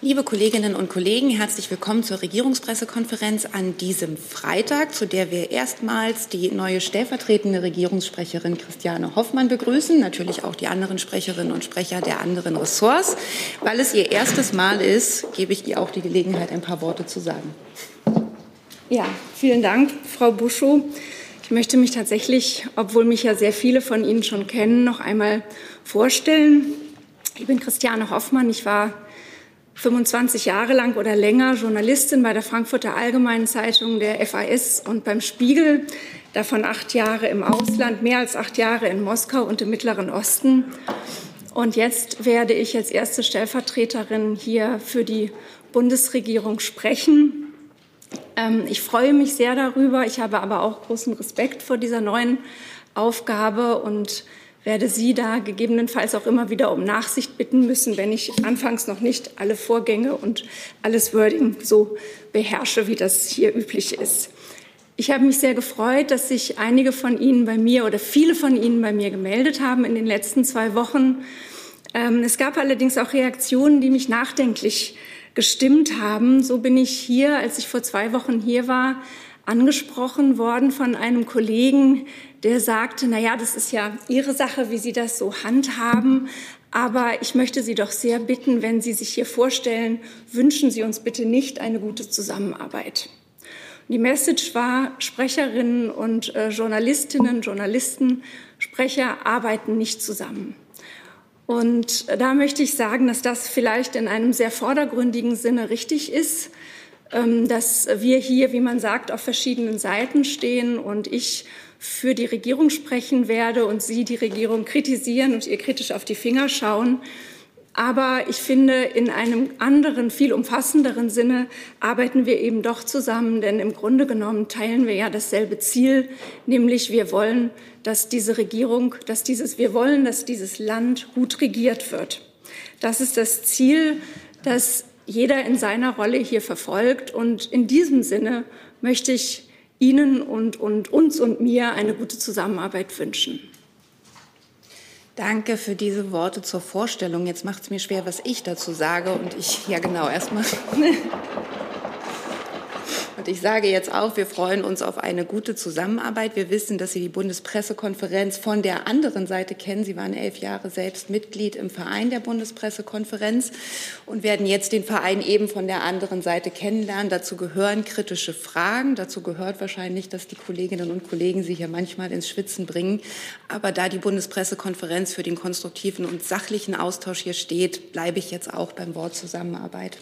Liebe Kolleginnen und Kollegen, herzlich willkommen zur Regierungspressekonferenz an diesem Freitag, zu der wir erstmals die neue stellvertretende Regierungssprecherin Christiane Hoffmann begrüßen, natürlich auch die anderen Sprecherinnen und Sprecher der anderen Ressorts. Weil es ihr erstes Mal ist, gebe ich ihr auch die Gelegenheit, ein paar Worte zu sagen. Ja, vielen Dank, Frau Buschow. Ich möchte mich tatsächlich, obwohl mich ja sehr viele von Ihnen schon kennen, noch einmal vorstellen. Ich bin Christiane Hoffmann. Ich war 25 Jahre lang oder länger Journalistin bei der Frankfurter Allgemeinen Zeitung, der FAS und beim Spiegel, davon acht Jahre im Ausland, mehr als acht Jahre in Moskau und im Mittleren Osten. Und jetzt werde ich als erste Stellvertreterin hier für die Bundesregierung sprechen. Ähm, ich freue mich sehr darüber. Ich habe aber auch großen Respekt vor dieser neuen Aufgabe und werde Sie da gegebenenfalls auch immer wieder um Nachsicht bitten müssen, wenn ich anfangs noch nicht alle Vorgänge und alles Wording so beherrsche, wie das hier üblich ist. Ich habe mich sehr gefreut, dass sich einige von Ihnen bei mir oder viele von Ihnen bei mir gemeldet haben in den letzten zwei Wochen. Ähm, es gab allerdings auch Reaktionen, die mich nachdenklich gestimmt haben. So bin ich hier, als ich vor zwei Wochen hier war, angesprochen worden von einem Kollegen, der sagte, na ja, das ist ja Ihre Sache, wie Sie das so handhaben. Aber ich möchte Sie doch sehr bitten, wenn Sie sich hier vorstellen, wünschen Sie uns bitte nicht eine gute Zusammenarbeit. Die Message war, Sprecherinnen und äh, Journalistinnen, Journalisten, Sprecher arbeiten nicht zusammen. Und da möchte ich sagen, dass das vielleicht in einem sehr vordergründigen Sinne richtig ist, ähm, dass wir hier, wie man sagt, auf verschiedenen Seiten stehen und ich für die Regierung sprechen werde und Sie die Regierung kritisieren und ihr kritisch auf die Finger schauen. Aber ich finde, in einem anderen, viel umfassenderen Sinne arbeiten wir eben doch zusammen, denn im Grunde genommen teilen wir ja dasselbe Ziel, nämlich wir wollen, dass diese Regierung, dass dieses, wir wollen, dass dieses Land gut regiert wird. Das ist das Ziel, das jeder in seiner Rolle hier verfolgt. Und in diesem Sinne möchte ich Ihnen und, und uns und mir eine gute Zusammenarbeit wünschen. Danke für diese Worte zur Vorstellung. Jetzt macht es mir schwer, was ich dazu sage. Und ich, ja genau, erstmal ich sage jetzt auch, wir freuen uns auf eine gute Zusammenarbeit. Wir wissen, dass Sie die Bundespressekonferenz von der anderen Seite kennen. Sie waren elf Jahre selbst Mitglied im Verein der Bundespressekonferenz und werden jetzt den Verein eben von der anderen Seite kennenlernen. Dazu gehören kritische Fragen. Dazu gehört wahrscheinlich, dass die Kolleginnen und Kollegen Sie hier manchmal ins Schwitzen bringen. Aber da die Bundespressekonferenz für den konstruktiven und sachlichen Austausch hier steht, bleibe ich jetzt auch beim Wort Zusammenarbeit.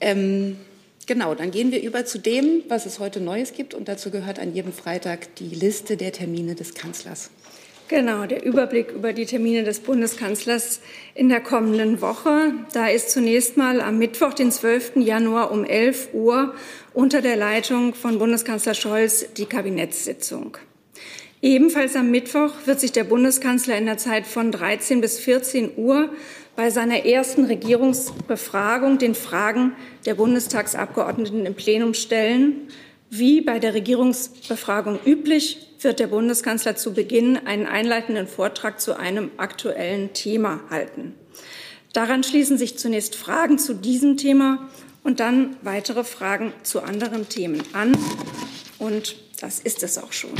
Ähm, Genau, dann gehen wir über zu dem, was es heute Neues gibt. Und dazu gehört an jedem Freitag die Liste der Termine des Kanzlers. Genau, der Überblick über die Termine des Bundeskanzlers in der kommenden Woche. Da ist zunächst mal am Mittwoch, den 12. Januar um 11 Uhr unter der Leitung von Bundeskanzler Scholz die Kabinettssitzung. Ebenfalls am Mittwoch wird sich der Bundeskanzler in der Zeit von 13 bis 14 Uhr bei seiner ersten Regierungsbefragung den Fragen der Bundestagsabgeordneten im Plenum stellen. Wie bei der Regierungsbefragung üblich, wird der Bundeskanzler zu Beginn einen einleitenden Vortrag zu einem aktuellen Thema halten. Daran schließen sich zunächst Fragen zu diesem Thema und dann weitere Fragen zu anderen Themen an. Und das ist es auch schon.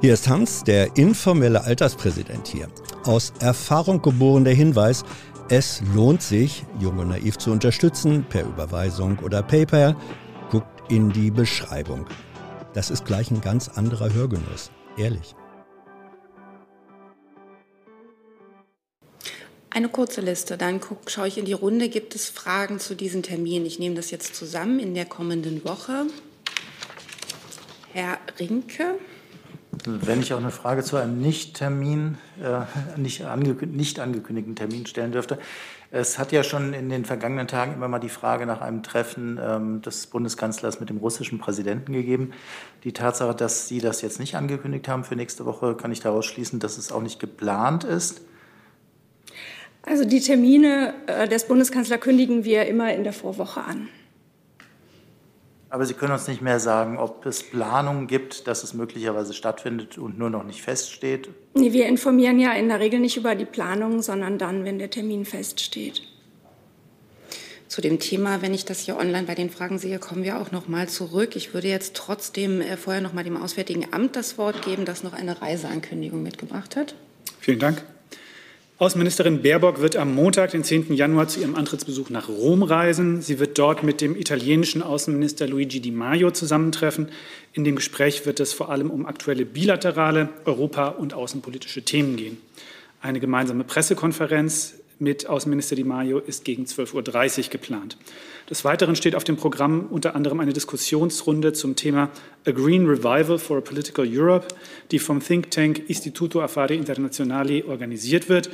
Hier ist Hans, der informelle Alterspräsident hier aus Erfahrung geboren der Hinweis, es lohnt sich, Jung und Naiv zu unterstützen, per Überweisung oder PayPal. Guckt in die Beschreibung. Das ist gleich ein ganz anderer Hörgenuss. Ehrlich. Eine kurze Liste, dann guck, schaue ich in die Runde. Gibt es Fragen zu diesen Terminen? Ich nehme das jetzt zusammen in der kommenden Woche. Herr Rinke. Wenn ich auch eine Frage zu einem Nicht-Termin, äh, nicht, angekündigten, nicht angekündigten Termin stellen dürfte. Es hat ja schon in den vergangenen Tagen immer mal die Frage nach einem Treffen ähm, des Bundeskanzlers mit dem russischen Präsidenten gegeben. Die Tatsache, dass Sie das jetzt nicht angekündigt haben für nächste Woche, kann ich daraus schließen, dass es auch nicht geplant ist. Also die Termine äh, des Bundeskanzlers kündigen wir immer in der Vorwoche an. Aber Sie können uns nicht mehr sagen, ob es Planungen gibt, dass es möglicherweise stattfindet und nur noch nicht feststeht? Nee, wir informieren ja in der Regel nicht über die Planungen, sondern dann, wenn der Termin feststeht. Zu dem Thema, wenn ich das hier online bei den Fragen sehe, kommen wir auch noch mal zurück. Ich würde jetzt trotzdem äh, vorher noch mal dem Auswärtigen Amt das Wort geben, das noch eine Reiseankündigung mitgebracht hat. Vielen Dank. Außenministerin Baerbock wird am Montag, den 10. Januar, zu ihrem Antrittsbesuch nach Rom reisen. Sie wird dort mit dem italienischen Außenminister Luigi Di Maio zusammentreffen. In dem Gespräch wird es vor allem um aktuelle bilaterale, europa- und außenpolitische Themen gehen. Eine gemeinsame Pressekonferenz mit Außenminister Di Maio ist gegen 12.30 Uhr geplant. Des Weiteren steht auf dem Programm unter anderem eine Diskussionsrunde zum Thema A Green Revival for a Political Europe, die vom Think Tank Istituto Affari Internazionali organisiert wird.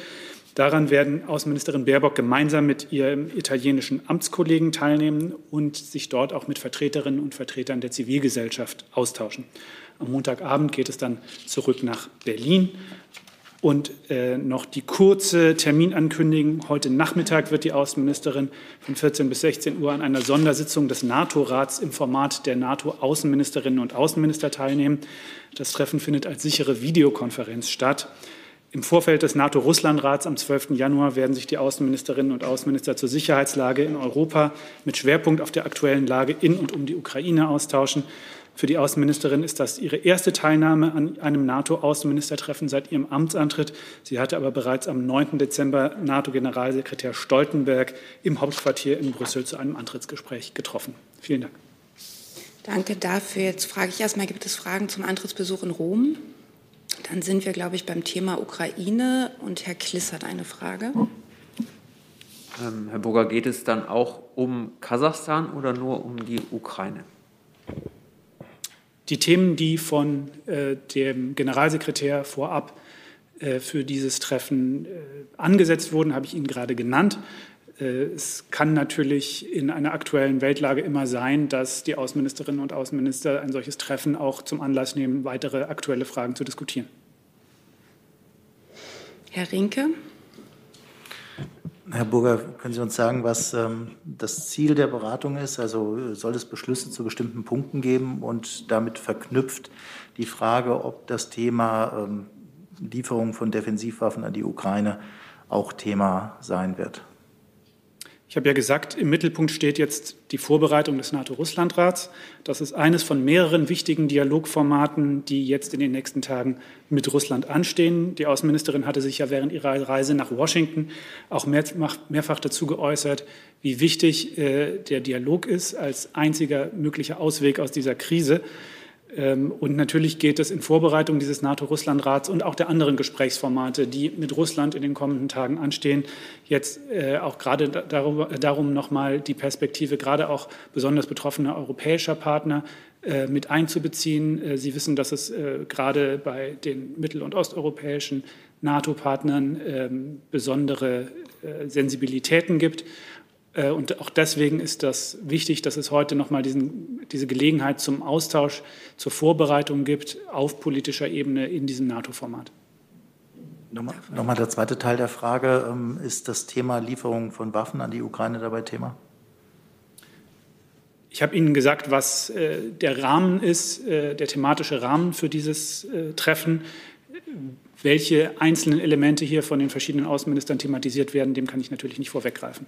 Daran werden Außenministerin Baerbock gemeinsam mit ihrem italienischen Amtskollegen teilnehmen und sich dort auch mit Vertreterinnen und Vertretern der Zivilgesellschaft austauschen. Am Montagabend geht es dann zurück nach Berlin. Und äh, noch die kurze Terminankündigung. Heute Nachmittag wird die Außenministerin von 14 bis 16 Uhr an einer Sondersitzung des NATO-Rats im Format der NATO-Außenministerinnen und Außenminister teilnehmen. Das Treffen findet als sichere Videokonferenz statt. Im Vorfeld des NATO-Russland-Rats am 12. Januar werden sich die Außenministerinnen und Außenminister zur Sicherheitslage in Europa mit Schwerpunkt auf der aktuellen Lage in und um die Ukraine austauschen. Für die Außenministerin ist das ihre erste Teilnahme an einem NATO-Außenministertreffen seit ihrem Amtsantritt. Sie hatte aber bereits am 9. Dezember NATO-Generalsekretär Stoltenberg im Hauptquartier in Brüssel zu einem Antrittsgespräch getroffen. Vielen Dank. Danke dafür. Jetzt frage ich erstmal, gibt es Fragen zum Antrittsbesuch in Rom? Dann sind wir, glaube ich, beim Thema Ukraine. Und Herr Kliss hat eine Frage. Ähm, Herr Burger, geht es dann auch um Kasachstan oder nur um die Ukraine? Die Themen, die von äh, dem Generalsekretär vorab äh, für dieses Treffen äh, angesetzt wurden, habe ich Ihnen gerade genannt. Äh, es kann natürlich in einer aktuellen Weltlage immer sein, dass die Außenministerinnen und Außenminister ein solches Treffen auch zum Anlass nehmen, weitere aktuelle Fragen zu diskutieren. Herr Rinke. Herr Burger, können Sie uns sagen, was ähm, das Ziel der Beratung ist? Also soll es Beschlüsse zu bestimmten Punkten geben und damit verknüpft die Frage, ob das Thema ähm, Lieferung von Defensivwaffen an die Ukraine auch Thema sein wird? Ich habe ja gesagt, im Mittelpunkt steht jetzt die Vorbereitung des NATO-Russland-Rats. Das ist eines von mehreren wichtigen Dialogformaten, die jetzt in den nächsten Tagen mit Russland anstehen. Die Außenministerin hatte sich ja während ihrer Reise nach Washington auch mehrfach dazu geäußert, wie wichtig äh, der Dialog ist als einziger möglicher Ausweg aus dieser Krise. Ähm, und natürlich geht es in Vorbereitung dieses NATO-Russland-Rats und auch der anderen Gesprächsformate, die mit Russland in den kommenden Tagen anstehen, jetzt äh, auch gerade darum, darum nochmal die Perspektive gerade auch besonders betroffener europäischer Partner äh, mit einzubeziehen. Äh, Sie wissen, dass es gerade bei den mittel- und osteuropäischen NATO-Partnern ähm, besondere Sensibilitäten gibt. Äh, und auch deswegen ist das wichtig, dass es heute noch mal diesen, diese Gelegenheit zum Austausch, zur Vorbereitung gibt auf politischer Ebene in diesem NATO-Format. Nochmal, nochmal der zweite Teil der Frage. Ähm, ist das Thema Lieferung von Waffen an die Ukraine dabei Thema? Ich habe Ihnen gesagt, was äh, der Rahmen ist, äh, der thematische Rahmen für dieses Treffen. Welche einzelnen Elemente hier von den verschiedenen Außenministern thematisiert werden, dem kann ich natürlich nicht vorweggreifen.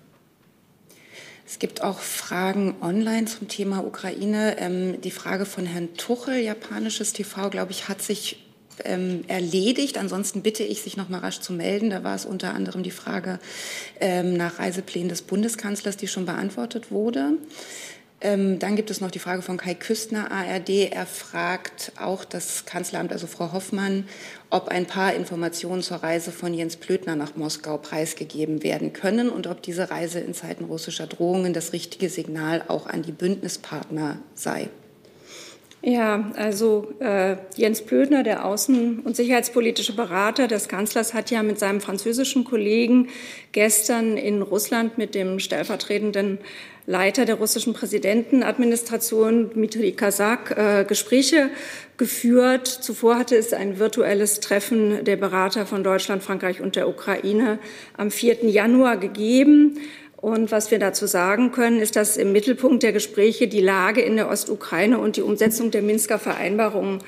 Es gibt auch Fragen online zum Thema Ukraine. Ähm, die Frage von Herrn Tuchel, japanisches TV, glaube ich, hat sich ähm, erledigt. Ansonsten bitte ich, sich noch mal rasch zu melden. Da war es unter anderem die Frage ähm, nach Reiseplänen des Bundeskanzlers, die schon beantwortet wurde. Ähm, dann gibt es noch die Frage von Kai Küstner, ARD. Er fragt auch das Kanzleramt, also Frau Hoffmann, ob ein paar Informationen zur Reise von Jens Plötner nach Moskau preisgegeben werden können und ob diese Reise in Zeiten russischer Drohungen das richtige Signal auch an die Bündnispartner sei. Ja, also äh, Jens Plötner, der außen- und sicherheitspolitische Berater des Kanzlers, hat ja mit seinem französischen Kollegen gestern in Russland mit dem stellvertretenden Leiter der russischen Präsidentenadministration, Dmitri Kazak, äh, Gespräche geführt. Zuvor hatte es ein virtuelles Treffen der Berater von Deutschland, Frankreich und der Ukraine am 4. Januar gegeben. Und was wir dazu sagen können, ist, dass im Mittelpunkt der Gespräche die Lage in der Ostukraine und die Umsetzung der Minsker Vereinbarungen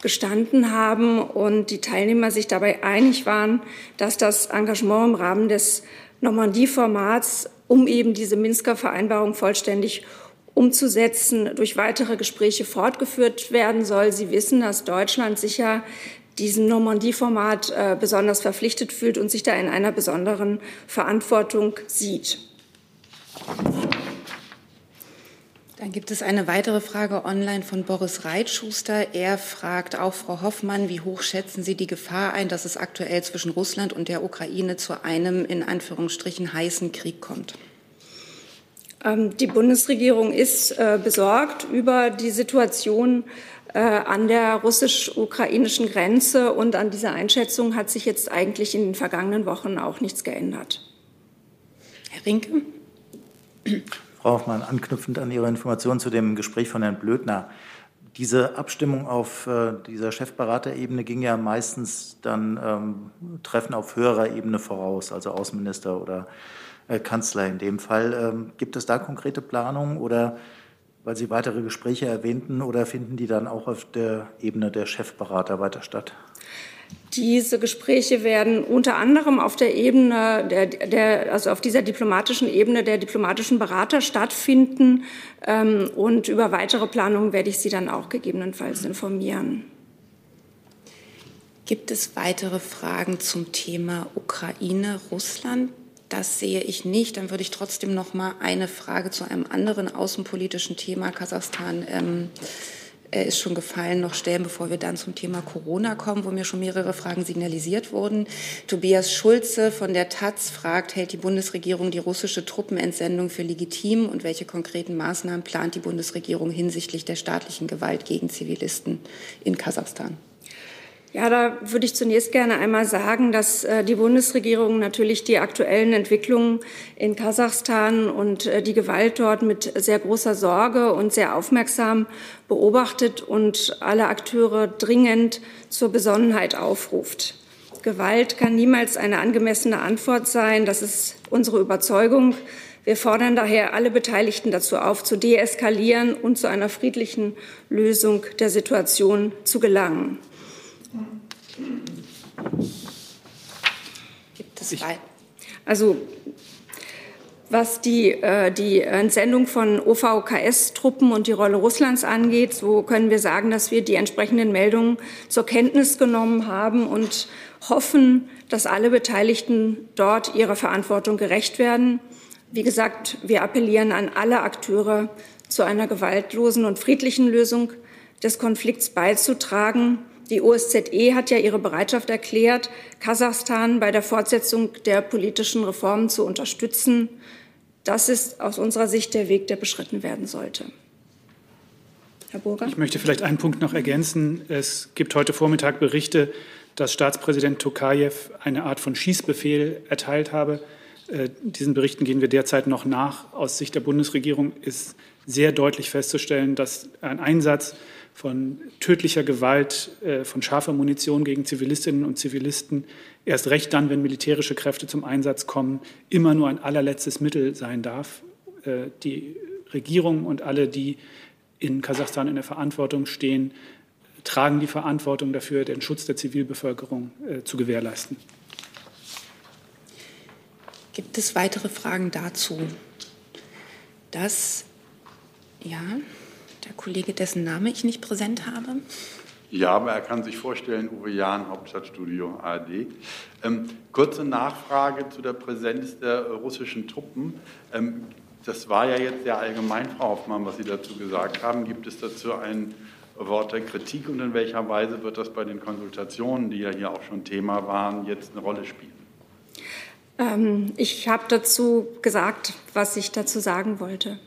gestanden haben und die Teilnehmer sich dabei einig waren, dass das Engagement im Rahmen des Normandie-Formats, um eben diese Minsker Vereinbarung vollständig umzusetzen, durch weitere Gespräche fortgeführt werden soll. Sie wissen, dass Deutschland sicher diesem Normandie-Format äh, besonders verpflichtet fühlt und sich da in einer besonderen Verantwortung sieht. Dann gibt es eine weitere Frage online von Boris Reitschuster. Er fragt auch Frau Hoffmann, wie hoch schätzen Sie die Gefahr ein, dass es aktuell zwischen Russland und der Ukraine zu einem in Anführungsstrichen heißen Krieg kommt? Ähm, die Bundesregierung ist äh, besorgt über die Situation äh, an der russisch-ukrainischen Grenze und an dieser Einschätzung hat sich jetzt eigentlich in den vergangenen Wochen auch nichts geändert. Herr Rinke? Frau Hoffmann, anknüpfend an Ihre Information zu dem Gespräch von Herrn Blödner. Diese Abstimmung auf äh, dieser Chefberaterebene ging ja meistens dann ähm, Treffen auf höherer Ebene voraus, also Außenminister oder äh, Kanzler in dem Fall. Ähm, gibt es da konkrete Planungen oder weil Sie weitere Gespräche erwähnten oder finden die dann auch auf der Ebene der Chefberater weiter statt? Diese Gespräche werden unter anderem auf der Ebene, der, der, also auf dieser diplomatischen Ebene der diplomatischen Berater stattfinden. Ähm, und über weitere Planungen werde ich Sie dann auch gegebenenfalls informieren. Gibt es weitere Fragen zum Thema Ukraine, Russland? Das sehe ich nicht. Dann würde ich trotzdem noch mal eine Frage zu einem anderen außenpolitischen Thema Kasachstan ähm, ist schon gefallen, noch stellen, bevor wir dann zum Thema Corona kommen, wo mir schon mehrere Fragen signalisiert wurden. Tobias Schulze von der Taz fragt, hält die Bundesregierung die russische Truppenentsendung für legitim und welche konkreten Maßnahmen plant die Bundesregierung hinsichtlich der staatlichen Gewalt gegen Zivilisten in Kasachstan? Ja, da würde ich zunächst gerne einmal sagen, dass äh, die Bundesregierung natürlich die aktuellen Entwicklungen in Kasachstan und äh, die Gewalt dort mit sehr großer Sorge und sehr aufmerksam beobachtet und alle Akteure dringend zur Besonnenheit aufruft. Gewalt kann niemals eine angemessene Antwort sein. Das ist unsere Überzeugung. Wir fordern daher alle Beteiligten dazu auf, zu deeskalieren und zu einer friedlichen Lösung der Situation zu gelangen. Gibt es weiter? Also was die, äh, die Entsendung von OVKS-Truppen und die Rolle Russlands angeht, so können wir sagen, dass wir die entsprechenden Meldungen zur Kenntnis genommen haben und hoffen, dass alle Beteiligten dort ihrer Verantwortung gerecht werden. Wie gesagt, wir appellieren an alle Akteure, zu einer gewaltlosen und friedlichen Lösung des Konflikts beizutragen. Die OSZE hat ja ihre Bereitschaft erklärt, Kasachstan bei der Fortsetzung der politischen Reformen zu unterstützen. Das ist aus unserer Sicht der Weg, der beschritten werden sollte. Herr Burger? Ich möchte vielleicht einen Punkt noch ergänzen. Es gibt heute Vormittag Berichte, dass Staatspräsident Tokayev eine Art von Schießbefehl erteilt habe. Äh, diesen Berichten gehen wir derzeit noch nach. Aus Sicht der Bundesregierung ist sehr deutlich festzustellen, dass ein Einsatz von tödlicher Gewalt, äh, von scharfer Munition gegen Zivilistinnen und Zivilisten erst recht dann, wenn militärische Kräfte zum Einsatz kommen, immer nur ein allerletztes Mittel sein darf. Äh, die Regierung und alle, die in Kasachstan in der Verantwortung stehen, tragen die Verantwortung dafür, den Schutz der Zivilbevölkerung äh, zu gewährleisten. Gibt es weitere Fragen dazu? Das, ja. Der Kollege, dessen Name ich nicht präsent habe. Ja, aber er kann sich vorstellen, Uwe Jahn, Hauptstadtstudio ARD. Ähm, kurze Nachfrage zu der Präsenz der russischen Truppen. Ähm, das war ja jetzt sehr allgemein, Frau Hoffmann, was Sie dazu gesagt haben. Gibt es dazu ein Wort der Kritik und in welcher Weise wird das bei den Konsultationen, die ja hier auch schon Thema waren, jetzt eine Rolle spielen? Ähm, ich habe dazu gesagt, was ich dazu sagen wollte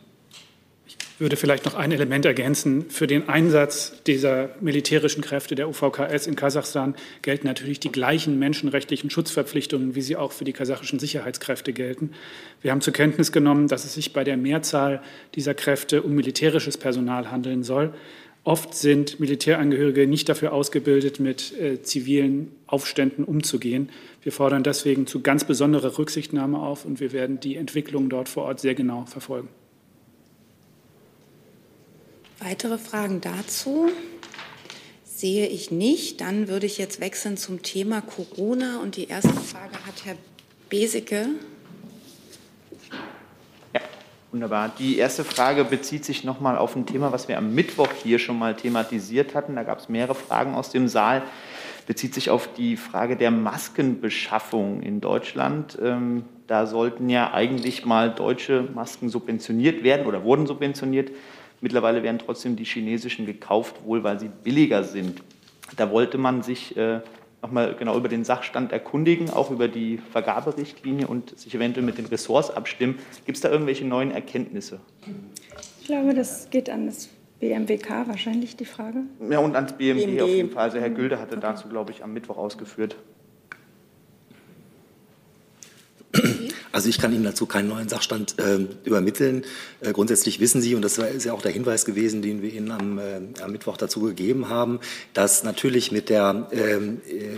würde vielleicht noch ein Element ergänzen. Für den Einsatz dieser militärischen Kräfte der UVKS in Kasachstan gelten natürlich die gleichen menschenrechtlichen Schutzverpflichtungen, wie sie auch für die kasachischen Sicherheitskräfte gelten. Wir haben zur Kenntnis genommen, dass es sich bei der Mehrzahl dieser Kräfte um militärisches Personal handeln soll. Oft sind Militärangehörige nicht dafür ausgebildet, mit äh, zivilen Aufständen umzugehen. Wir fordern deswegen zu ganz besonderer Rücksichtnahme auf und wir werden die Entwicklung dort vor Ort sehr genau verfolgen. Weitere Fragen dazu sehe ich nicht. Dann würde ich jetzt wechseln zum Thema Corona. Und die erste Frage hat Herr Besicke. Ja, wunderbar. Die erste Frage bezieht sich nochmal auf ein Thema, was wir am Mittwoch hier schon mal thematisiert hatten. Da gab es mehrere Fragen aus dem Saal. Bezieht sich auf die Frage der Maskenbeschaffung in Deutschland. Ähm, da sollten ja eigentlich mal deutsche Masken subventioniert werden oder wurden subventioniert. Mittlerweile werden trotzdem die chinesischen gekauft, wohl weil sie billiger sind. Da wollte man sich äh, nochmal genau über den Sachstand erkundigen, auch über die Vergaberichtlinie und sich eventuell mit den Ressorts abstimmen. Gibt es da irgendwelche neuen Erkenntnisse? Ich glaube, das geht an das BMWK wahrscheinlich die Frage. Ja, und ans BMG BMG. auf jeden Fall. Also Herr Gülde hatte okay. dazu, glaube ich, am Mittwoch ausgeführt. Also ich kann Ihnen dazu keinen neuen Sachstand äh, übermitteln. Äh, grundsätzlich wissen Sie, und das ist ja auch der Hinweis gewesen, den wir Ihnen am, äh, am Mittwoch dazu gegeben haben, dass natürlich mit der ähm, äh,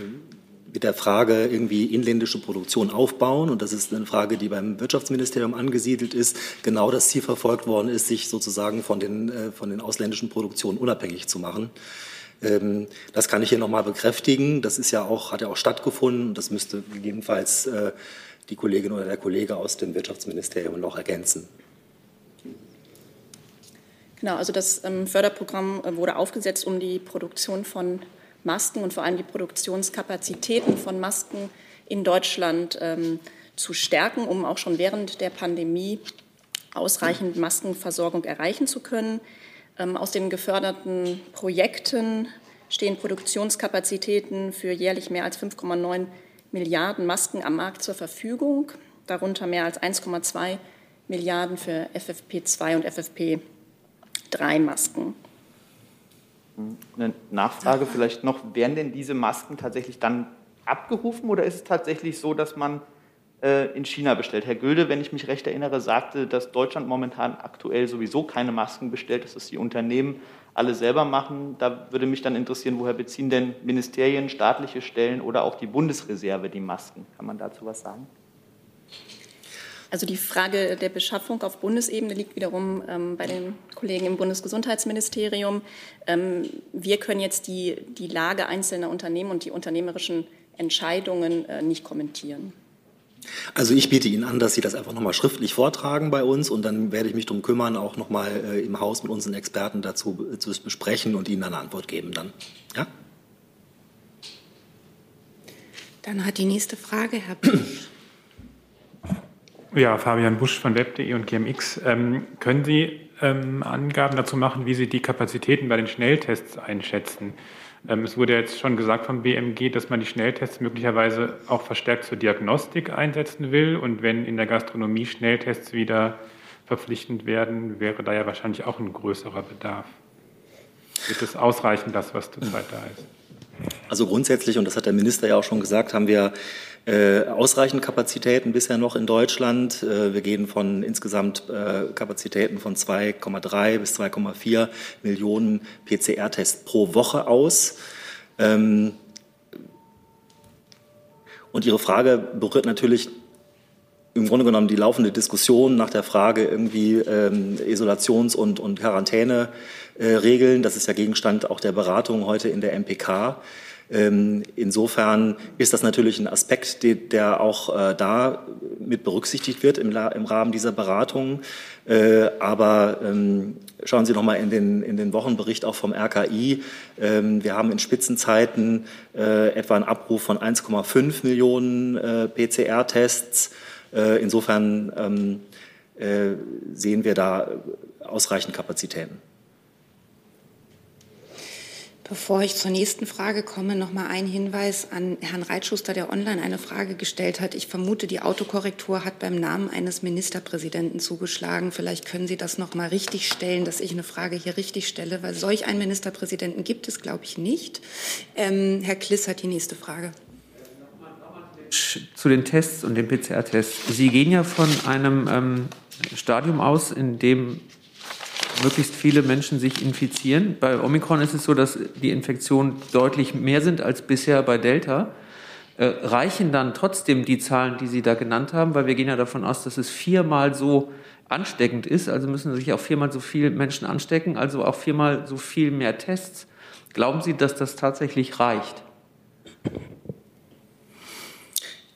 mit der Frage irgendwie inländische Produktion aufbauen, und das ist eine Frage, die beim Wirtschaftsministerium angesiedelt ist, genau das Ziel verfolgt worden ist, sich sozusagen von den, äh, von den ausländischen Produktionen unabhängig zu machen. Ähm, das kann ich hier nochmal bekräftigen. Das ist ja auch, hat ja auch stattgefunden. Das müsste gegebenenfalls äh, die Kollegin oder der Kollege aus dem Wirtschaftsministerium noch ergänzen. Genau, also das ähm, Förderprogramm äh, wurde aufgesetzt, um die Produktion von Masken und vor allem die Produktionskapazitäten von Masken in Deutschland ähm, zu stärken, um auch schon während der Pandemie ausreichend Maskenversorgung erreichen zu können. Ähm, aus den geförderten Projekten stehen Produktionskapazitäten für jährlich mehr als 5,9 Milliarden Masken am Markt zur Verfügung, darunter mehr als 1,2 Milliarden für FFP2 und FFP3 Masken. Eine Nachfrage vielleicht noch, werden denn diese Masken tatsächlich dann abgerufen oder ist es tatsächlich so, dass man in China bestellt? Herr Gülde, wenn ich mich recht erinnere, sagte, dass Deutschland momentan aktuell sowieso keine Masken bestellt, dass es die Unternehmen alle selber machen. Da würde mich dann interessieren, woher beziehen denn Ministerien, staatliche Stellen oder auch die Bundesreserve die Masken? Kann man dazu was sagen? Also die Frage der Beschaffung auf Bundesebene liegt wiederum ähm, bei den Kollegen im Bundesgesundheitsministerium. Ähm, wir können jetzt die, die Lage einzelner Unternehmen und die unternehmerischen Entscheidungen äh, nicht kommentieren. Also ich biete Ihnen an, dass Sie das einfach nochmal schriftlich vortragen bei uns und dann werde ich mich darum kümmern, auch nochmal äh, im Haus mit unseren Experten dazu äh, zu besprechen und Ihnen eine Antwort geben dann. Ja? Dann hat die nächste Frage Herr Busch. Ja, Fabian Busch von Web.de und GMX. Ähm, können Sie ähm, Angaben dazu machen, wie Sie die Kapazitäten bei den Schnelltests einschätzen? Ähm, es wurde jetzt schon gesagt vom BMG, dass man die Schnelltests möglicherweise auch verstärkt zur Diagnostik einsetzen will. Und wenn in der Gastronomie Schnelltests wieder verpflichtend werden, wäre da ja wahrscheinlich auch ein größerer Bedarf. Wird es ausreichen, das, was zurzeit da ist? Also grundsätzlich, und das hat der Minister ja auch schon gesagt, haben wir äh, ausreichend Kapazitäten bisher noch in Deutschland. Äh, wir gehen von insgesamt äh, Kapazitäten von 2,3 bis 2,4 Millionen PCR-Tests pro Woche aus. Ähm, und Ihre Frage berührt natürlich im Grunde genommen die laufende Diskussion nach der Frage irgendwie ähm, Isolations- und, und Quarantäneregeln. das ist ja Gegenstand auch der Beratung heute in der MPK. Ähm, insofern ist das natürlich ein Aspekt, der auch äh, da mit berücksichtigt wird im, Rahmen dieser Beratungen. Äh, aber ähm, schauen Sie noch mal in den, in den Wochenbericht auch vom RKI. Ähm, wir haben in Spitzenzeiten äh, etwa einen Abruf von 1,5 Millionen PCR-Tests. insofern sehen wir da ausreichend Kapazitäten. Bevor ich zur nächsten Frage komme, noch mal ein Hinweis an Herrn Reitschuster, der online eine Frage gestellt hat. Ich vermute, die Autokorrektur hat beim Namen eines Ministerpräsidenten zugeschlagen. Vielleicht können Sie das noch mal richtig stellen, dass ich eine Frage hier richtig stelle, weil solch einen Ministerpräsidenten gibt es, glaube ich, nicht. Ähm, Herr Kliss hat die nächste Frage. Zu den Tests und den PCR-Tests. Sie gehen ja von einem ähm, Stadium aus, in dem möglichst viele Menschen sich infizieren. Bei Omikron ist es so, dass die Infektionen deutlich mehr sind als bisher bei Delta. Äh, reichen dann trotzdem die Zahlen, die Sie da genannt haben, weil wir gehen ja davon aus, dass es viermal so ansteckend ist, also müssen sich auch viermal so viele Menschen anstecken, also auch viermal so viel mehr Tests. Glauben Sie, dass das tatsächlich reicht?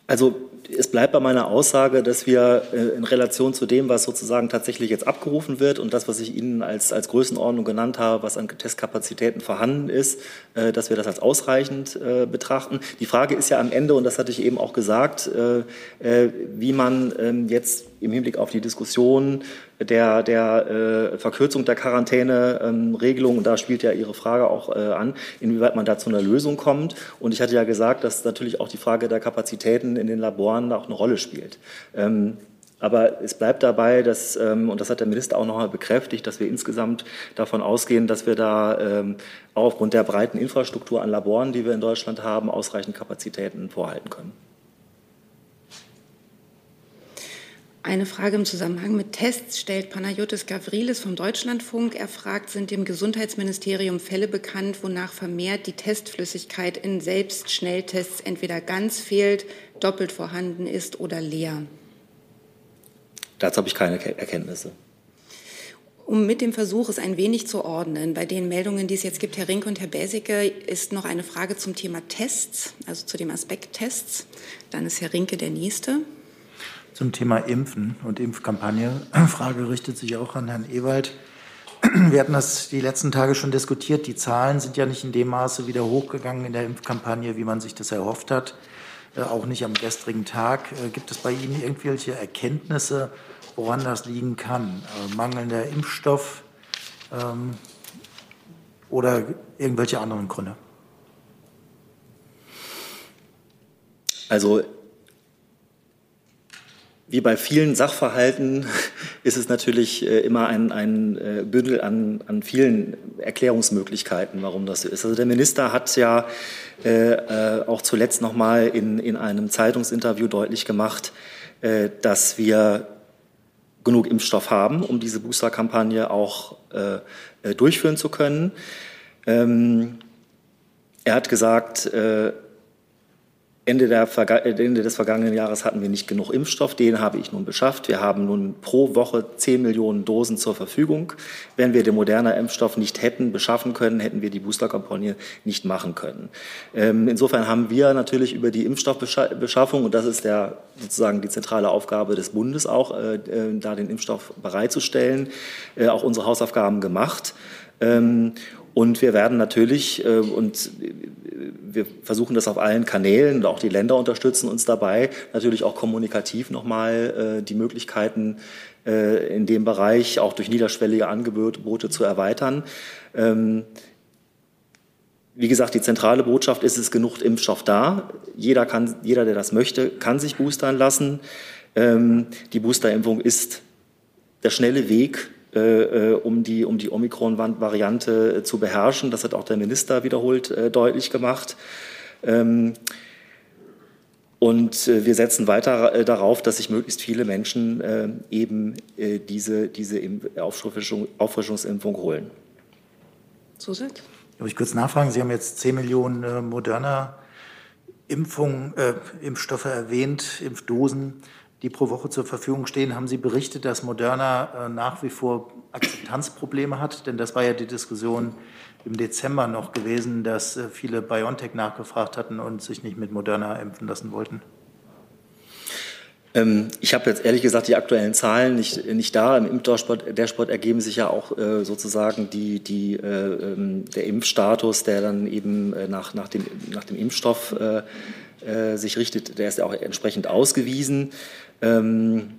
Also es bleibt bei meiner Aussage, dass wir äh, in Relation zu dem, was sozusagen tatsächlich jetzt abgerufen wird und das, was ich Ihnen als, als Größenordnung genannt habe, was an Testkapazitäten vorhanden ist, äh, dass wir das als ausreichend äh, betrachten. Die Frage ist ja am Ende, und das hatte ich eben auch gesagt, wie man ähm, jetzt im Hinblick auf die Diskussion der, der äh, Verkürzung der Quarantäneregelung, ähm, und da spielt ja Ihre Frage auch äh, an, inwieweit man da zu einer Lösung kommt. Und ich hatte ja gesagt, dass natürlich auch die Frage der Kapazitäten in den Laboren auch eine Rolle spielt. Ähm, aber es bleibt dabei, dass, ähm, und das hat der Minister auch noch einmal bekräftigt, dass wir insgesamt davon ausgehen, dass wir da ähm, auch aufgrund der breiten Infrastruktur an Laboren, die wir in Deutschland haben, ausreichend Kapazitäten vorhalten können. Eine Frage im Zusammenhang mit Tests stellt Panayotis Gavrilis vom Deutschlandfunk. Er fragt, sind dem Gesundheitsministerium Fälle bekannt, wonach vermehrt die Testflüssigkeit in Selbstschnelltests entweder ganz fehlt, doppelt vorhanden ist oder leer? Dazu habe ich keine Erkenntnisse. Um mit dem Versuch, es ein wenig zu ordnen, bei den Meldungen, die es jetzt gibt, Herr Rinke und Herr Besicke, ist noch eine Frage zum Thema Tests, also zu dem Aspekt Tests. Dann ist Herr Rinke der Nächste zum Thema Impfen und Impfkampagne. Frage richtet sich auch an Herrn Ewald. Wir hatten das die letzten Tage schon diskutiert. Die Zahlen sind ja nicht in dem Maße wieder hochgegangen in der Impfkampagne, wie man sich das erhofft hat. Äh, auch nicht am gestrigen Tag. Äh, gibt es bei Ihnen irgendwelche Erkenntnisse, woran das liegen kann? Äh, mangelnder Impfstoff ähm, oder irgendwelche anderen Gründe? Also wie bei vielen Sachverhalten ist es natürlich äh, immer ein, ein äh, Bündel an, an vielen Erklärungsmöglichkeiten, warum das so ist. Also der Minister hat ja äh, auch zuletzt noch mal in, in einem Zeitungsinterview deutlich gemacht, dass wir genug Impfstoff haben, um diese Boosterkampagne auch durchführen zu können. Ähm, er hat gesagt, Ende, der, Ende, des vergangenen Jahres hatten wir nicht genug Impfstoff. Den habe ich nun beschafft. Wir haben nun pro Woche 10 Millionen Dosen zur Verfügung. Wenn wir den modernen Impfstoff nicht hätten beschaffen können, hätten wir die Boosterkampagne nicht machen können. Ähm, insofern haben wir natürlich über die Impfstoffbeschaffung, und das ist der, sozusagen die zentrale Aufgabe des Bundes auch, äh, äh, da den Impfstoff bereitzustellen, äh, auch unsere Hausaufgaben gemacht. Ähm, und wir werden natürlich, äh, und wir versuchen das auf allen Kanälen und auch die Länder unterstützen uns dabei, natürlich auch kommunikativ nochmal äh, die Möglichkeiten äh, in dem Bereich auch durch niederschwellige Angebote zu erweitern. Ähm, wie gesagt, die zentrale Botschaft ist, es ist genug Impfstoff da. Jeder, kann, jeder, der das möchte, kann sich boostern lassen. Ähm, die Boosterimpfung ist der schnelle Weg äh, äh, um die, um die Omikron-Variante äh, zu beherrschen. Das hat auch der Minister wiederholt deutlich gemacht. Ähm, und wir setzen weiter darauf, dass sich möglichst viele Menschen eben diese, diese Auffrischung, Auffrischungsimpfung holen. Zusatz? Darf ich kurz nachfragen? Sie haben jetzt 10 Millionen moderner Impfungen, äh, Impfstoffe erwähnt, Impfdosen die pro Woche zur Verfügung stehen, haben Sie berichtet, dass Moderna äh, nach wie vor Akzeptanzprobleme hat? Denn das war ja die Diskussion im Dezember noch gewesen, dass äh, viele BioNTech nachgefragt hatten und sich nicht mit Moderna impfen lassen wollten. Ähm, ich habe jetzt ehrlich gesagt die aktuellen Zahlen nicht, nicht da. Im Impfdashboard Dashboard ergeben sich ja auch äh, sozusagen die, die, äh, ähm, der Impfstatus, der dann eben nach, nach, dem, nach dem Impfstoff äh, äh, sich richtet. Der ist ja auch entsprechend ausgewiesen. Ähm,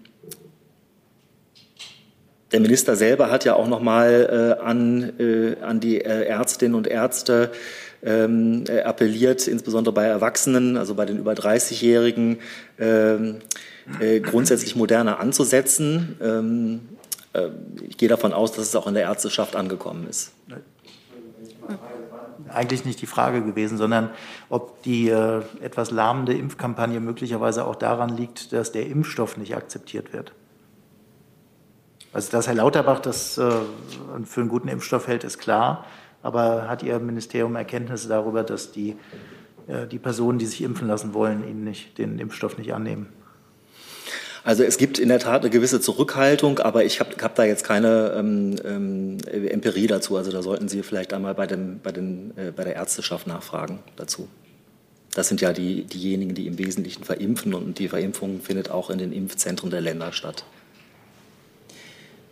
der Minister selber hat ja auch noch mal äh, an, äh, an die äh, Ärztinnen und Ärzte ähm, äh, appelliert, insbesondere bei Erwachsenen, also bei den über 30-Jährigen, ähm, äh, grundsätzlich moderner anzusetzen. Ähm, äh, ich gehe davon aus, dass es auch in der Ärzteschaft angekommen ist eigentlich nicht die Frage gewesen, sondern ob die äh, etwas lahmende Impfkampagne möglicherweise auch daran liegt, dass der Impfstoff nicht akzeptiert wird. Also, dass Herr Lauterbach das äh, für einen guten Impfstoff hält, ist klar. Aber hat Ihr Ministerium Erkenntnisse darüber, dass die, äh, die Personen, die sich impfen lassen wollen, ihn nicht, den Impfstoff nicht annehmen? Also es gibt in der Tat eine gewisse Zurückhaltung, aber ich habe hab da jetzt keine ähm, ähm, Empirie dazu. Also da sollten Sie vielleicht einmal bei, dem, bei, den, äh, bei der Ärzteschaft nachfragen dazu. Das sind ja die, diejenigen, die im Wesentlichen verimpfen und die Verimpfung findet auch in den Impfzentren der Länder statt.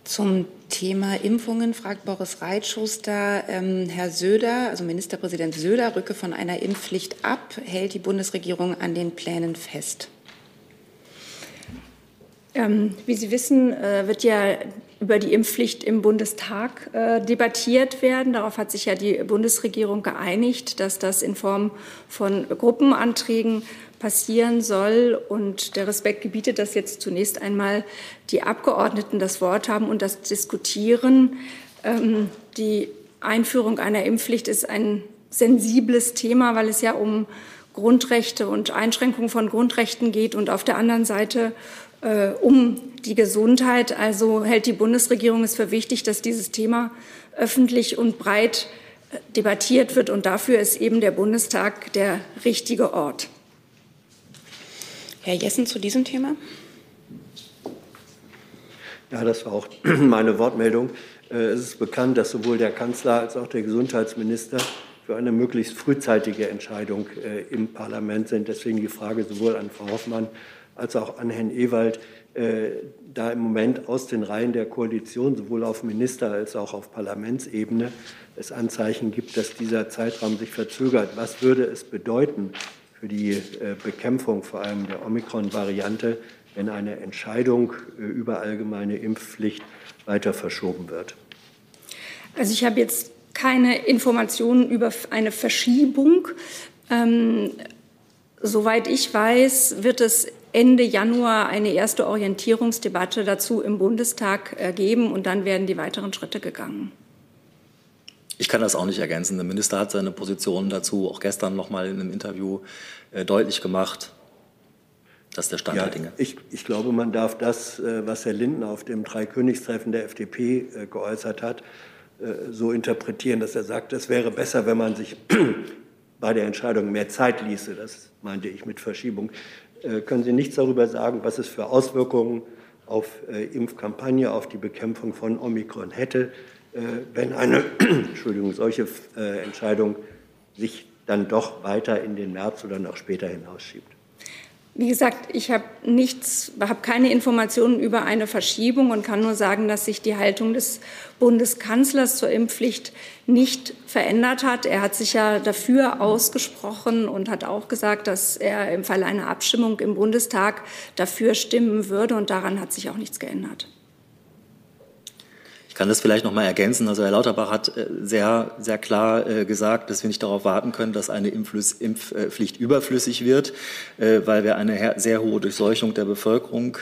Zum Thema Impfungen fragt Boris Reitschuster, ähm, Herr Söder, also Ministerpräsident Söder, rücke von einer Impfpflicht ab. Hält die Bundesregierung an den Plänen fest? Ähm, wie Sie wissen, äh, wird ja über die Impfpflicht im Bundestag äh, debattiert werden. Darauf hat sich ja die Bundesregierung geeinigt, dass das in Form von Gruppenanträgen passieren soll. Und der Respekt gebietet, dass jetzt zunächst einmal die Abgeordneten das Wort haben und das diskutieren. Ähm, die Einführung einer Impfpflicht ist ein sensibles Thema, weil es ja um Grundrechte und Einschränkungen von Grundrechten geht und auf der anderen Seite äh, um die Gesundheit. Also hält die Bundesregierung es für wichtig, dass dieses Thema öffentlich und breit äh, debattiert wird. Und dafür ist eben der Bundestag der richtige Ort. Herr Jessen zu diesem Thema. Ja, das war auch meine Wortmeldung. Äh, es ist bekannt, dass sowohl der Kanzler als auch der Gesundheitsminister für eine möglichst frühzeitige Entscheidung äh, im Parlament sind. Deswegen die Frage sowohl an Frau Hoffmann als auch an Herrn Ewald, äh, da im Moment aus den Reihen der Koalition sowohl auf Minister- als auch auf Parlamentsebene es Anzeichen gibt, dass dieser Zeitraum sich verzögert. Was würde es bedeuten für die äh, Bekämpfung vor allem der Omikron-Variante, wenn eine Entscheidung äh, über allgemeine Impfpflicht weiter verschoben wird? Also ich habe jetzt keine Informationen über eine Verschiebung. Ähm, soweit ich weiß, wird es Ende Januar eine erste Orientierungsdebatte dazu im Bundestag geben und dann werden die weiteren Schritte gegangen. Ich kann das auch nicht ergänzen. Der Minister hat seine Position dazu auch gestern noch mal in einem Interview äh, deutlich gemacht. Das ist der Stand ja, der Dinge. Ich, ich, glaube, man darf das, äh, was Herr Lindner auf dem Dreikönigstreffen der FDP äh, geäußert hat, so interpretieren, dass er sagt, es wäre besser, wenn man sich bei der Entscheidung mehr Zeit ließe. Das meinte ich mit Verschiebung. Äh, können Sie nichts darüber sagen, was es für Auswirkungen auf äh, Impfkampagne, auf die Bekämpfung von Omikron hätte, äh, wenn eine Entschuldigung, solche Entscheidung sich dann doch weiter in den März oder noch später hinausschiebt? Wie gesagt, ich habe nichts, habe keine Informationen über eine Verschiebung und kann nur sagen, dass sich die Haltung des Bundeskanzlers zur Impfpflicht nicht verändert hat. Er hat sich ja dafür ausgesprochen und hat auch gesagt, dass er im Fall einer Abstimmung im Bundestag dafür stimmen würde. Und daran hat sich auch nichts geändert kann das vielleicht noch mal ergänzen. Also Herr Lauterbach hat äh, sehr, sehr klar äh, gesagt, dass wir nicht darauf warten können, dass eine Impfpflicht überflüssig wird, äh, weil wir eine sehr hohe Durchseuchung der Bevölkerung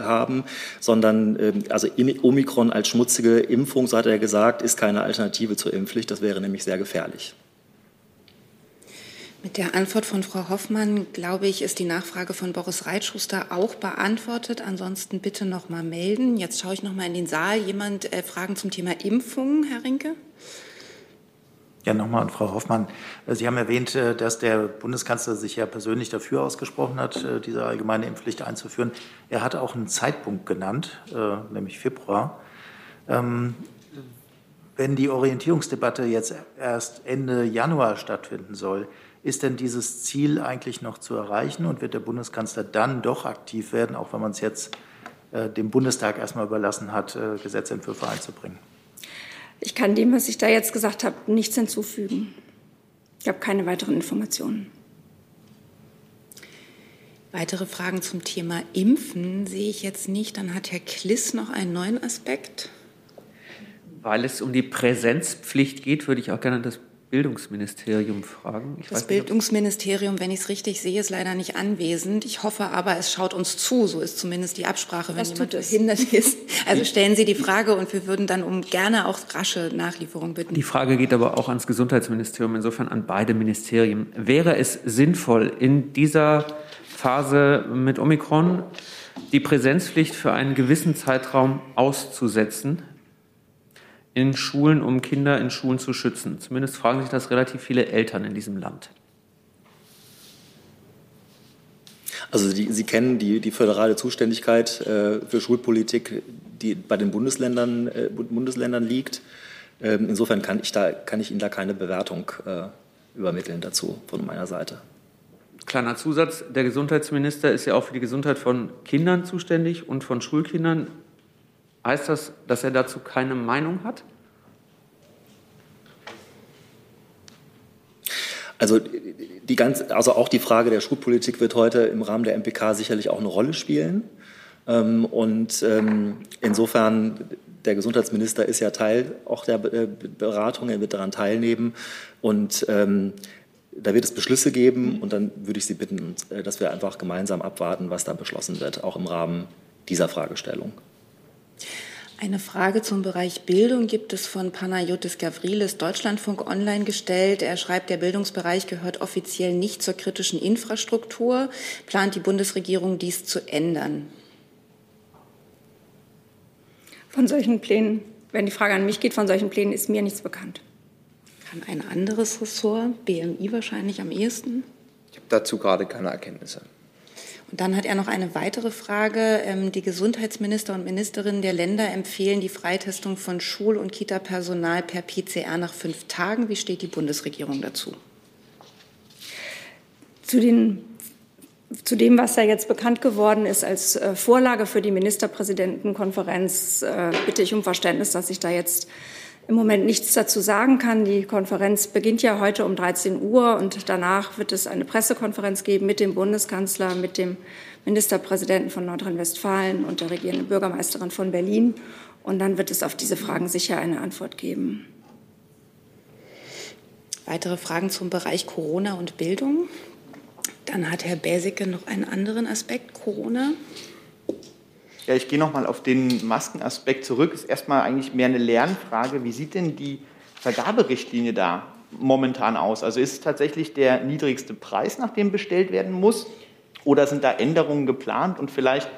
haben, sondern ähm, also Omikron als schmutzige Impfung, so hat er gesagt, ist keine Alternative zur Impfpflicht. Das wäre nämlich sehr gefährlich. Mit der Antwort von Frau Hoffmann, glaube ich, ist die Nachfrage von Boris Reitschuster auch beantwortet. Ansonsten bitte noch mal melden. Jetzt schaue ich noch mal in den Saal. Jemand äh, Fragen zum Thema Impfungen, Herr Rinke? Ja, nochmal an Frau Hoffmann. Äh, Sie haben erwähnt, äh, dass der Bundeskanzler sich ja persönlich dafür ausgesprochen hat, äh, diese allgemeine Impfpflicht einzuführen. Er hat auch einen Zeitpunkt genannt, nämlich Februar. Ähm, wenn die Orientierungsdebatte jetzt erst Ende Januar stattfinden soll, ist denn dieses Ziel eigentlich noch zu erreichen und wird der Bundeskanzler dann doch aktiv werden, auch wenn man es jetzt äh, dem Bundestag erstmal überlassen hat, äh, Gesetzentwürfe einzubringen? Ich kann dem, was ich da jetzt gesagt habe, nichts hinzufügen. Ich habe keine weiteren Informationen. Weitere Fragen zum Thema Impfen sehe ich jetzt nicht. Dann hat Herr Kliss noch einen neuen Aspekt. Weil es um die Präsenzpflicht geht, würde ich auch gerne das Bildungsministerium fragen. Ich das Bildungsministerium, wenn ich es richtig sehe, ist leider nicht anwesend. Ich hoffe aber, es schaut uns zu. So ist zumindest die Absprache, wenn Was jemand behindert ist. Also stellen Sie die Frage und wir würden dann um gerne auch rasche Nachlieferung bitten. Die Frage geht aber auch ans Gesundheitsministerium, insofern an beide Ministerien. Wäre es sinnvoll, in dieser Phase mit Omikron die Präsenzpflicht für einen gewissen Zeitraum auszusetzen in Schulen, um Kinder in Schulen zu schützen. Zumindest fragen sich das relativ viele Eltern in diesem Land. Also die, Sie kennen die, die föderale Zuständigkeit äh, für Schulpolitik, die bei den Bundesländern, äh, Bundesländern liegt. Ähm, insofern kann ich, da, kann ich Ihnen da keine Bewertung äh, übermitteln dazu von meiner Seite. Kleiner Zusatz, der Gesundheitsminister ist ja auch für die Gesundheit von Kindern zuständig und von Schulkindern. Heißt das, dass er dazu keine Meinung hat? Also, die ganz, also auch die Frage der Schulpolitik wird heute im Rahmen der MPK sicherlich auch eine Rolle spielen. Ähm, und ähm, insofern, der Gesundheitsminister ist ja Teil auch der Beratung, er wird daran teilnehmen. Und ähm, da wird es Beschlüsse geben und dann würde ich Sie bitten, äh, dass wir einfach gemeinsam abwarten, was da beschlossen wird, auch im Rahmen dieser Fragestellung. Eine Frage zum Bereich Bildung gibt es von Panayotis Gavrilis Deutschlandfunk online gestellt. Er schreibt, der Bildungsbereich gehört offiziell nicht zur kritischen Infrastruktur. Plant die Bundesregierung dies zu ändern? Von solchen Plänen, wenn die Frage an mich geht, von solchen Plänen ist mir nichts bekannt. Kann ein anderes Ressort, BMI wahrscheinlich am ehesten? Ich habe dazu gerade keine Erkenntnisse. Und dann hat er noch eine weitere Frage. Ähm, die Gesundheitsminister und Ministerinnen der Länder empfehlen die Freitestung von Schul- und Kita-Personal per PCR nach fünf Tagen. Wie steht die Bundesregierung dazu? Zu, den, zu dem, was da jetzt bekannt geworden ist als äh, Vorlage für die Ministerpräsidentenkonferenz, äh, bitte ich um Verständnis, dass ich da jetzt im Moment nichts dazu sagen kann. Die Konferenz beginnt ja heute um 13 Uhr und danach wird es eine Pressekonferenz geben mit dem Bundeskanzler, mit dem Ministerpräsidenten von Nordrhein-Westfalen und der regierenden Bürgermeisterin von Berlin. Und dann wird es auf diese Fragen sicher eine Antwort geben. Weitere Fragen zum Bereich Corona und Bildung? Dann hat Herr Bäsicke noch einen anderen Aspekt, Corona. Ja, ich gehe noch mal auf den Maskenaspekt zurück. Ist erstmal eigentlich mehr eine Lernfrage. Wie sieht denn die Vergaberichtlinie da momentan aus? Also ist es tatsächlich der niedrigste Preis, nach dem bestellt werden muss? Oder sind da Änderungen geplant? Und vielleicht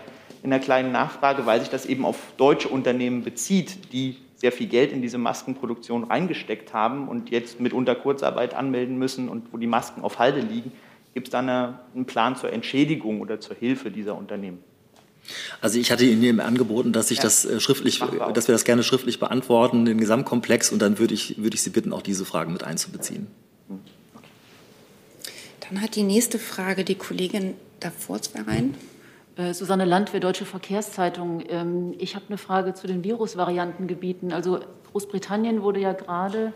in einer kleinen Nachfrage, weil sich das eben auf deutsche Unternehmen bezieht, die sehr viel Geld in diese Maskenproduktion reingesteckt haben und jetzt mitunter Kurzarbeit anmelden müssen und wo die Masken auf Halde liegen. Gibt es da eine, einen Plan zur Entschädigung oder zur Hilfe dieser Unternehmen? Also ich hatte Ihnen angeboten, dass ich ja. das äh, schriftlich, dass wir das gerne schriftlich beantworten, den Gesamtkomplex, und dann würde ich, würde ich Sie bitten, auch diese Fragen mit einzubeziehen. Dann hat die nächste Frage die Kollegin davor zwei rein. Äh, Susanne Landwehr, Deutsche Verkehrszeitung. Ähm, ich habe eine Frage zu den Virusvariantengebieten. Also Großbritannien wurde ja gerade äh,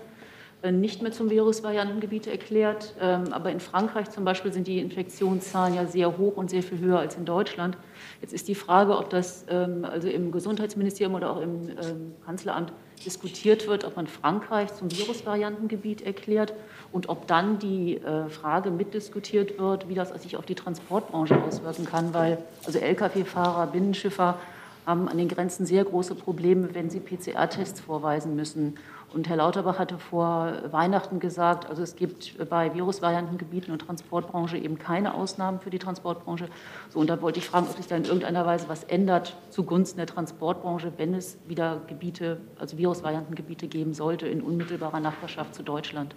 nicht mehr zum Virusvariantengebiet erklärt. Ähm, aber in Frankreich zum Beispiel sind die Infektionszahlen ja sehr hoch und sehr viel höher als in Deutschland. Jetzt ist die Frage, ob das ähm, also im Gesundheitsministerium oder auch im ähm, Kanzleramt diskutiert wird, ob man Frankreich zum Virusvariantengebiet erklärt und ob dann die äh, Frage mitdiskutiert wird, wie das sich auf die Transportbranche auswirken kann, weil also Lkw-Fahrer, Binnenschiffer haben an den Grenzen sehr große Probleme, wenn sie PCR-Tests vorweisen müssen. Und Herr Lauterbach hatte vor Weihnachten gesagt, also es gibt bei Virusvariantengebieten und Transportbranche eben keine Ausnahmen für die Transportbranche. So, und da wollte ich fragen, ob sich da in irgendeiner Weise was ändert zugunsten der Transportbranche, wenn es wieder Gebiete, also Virusvariantengebiete geben sollte in unmittelbarer Nachbarschaft zu Deutschland.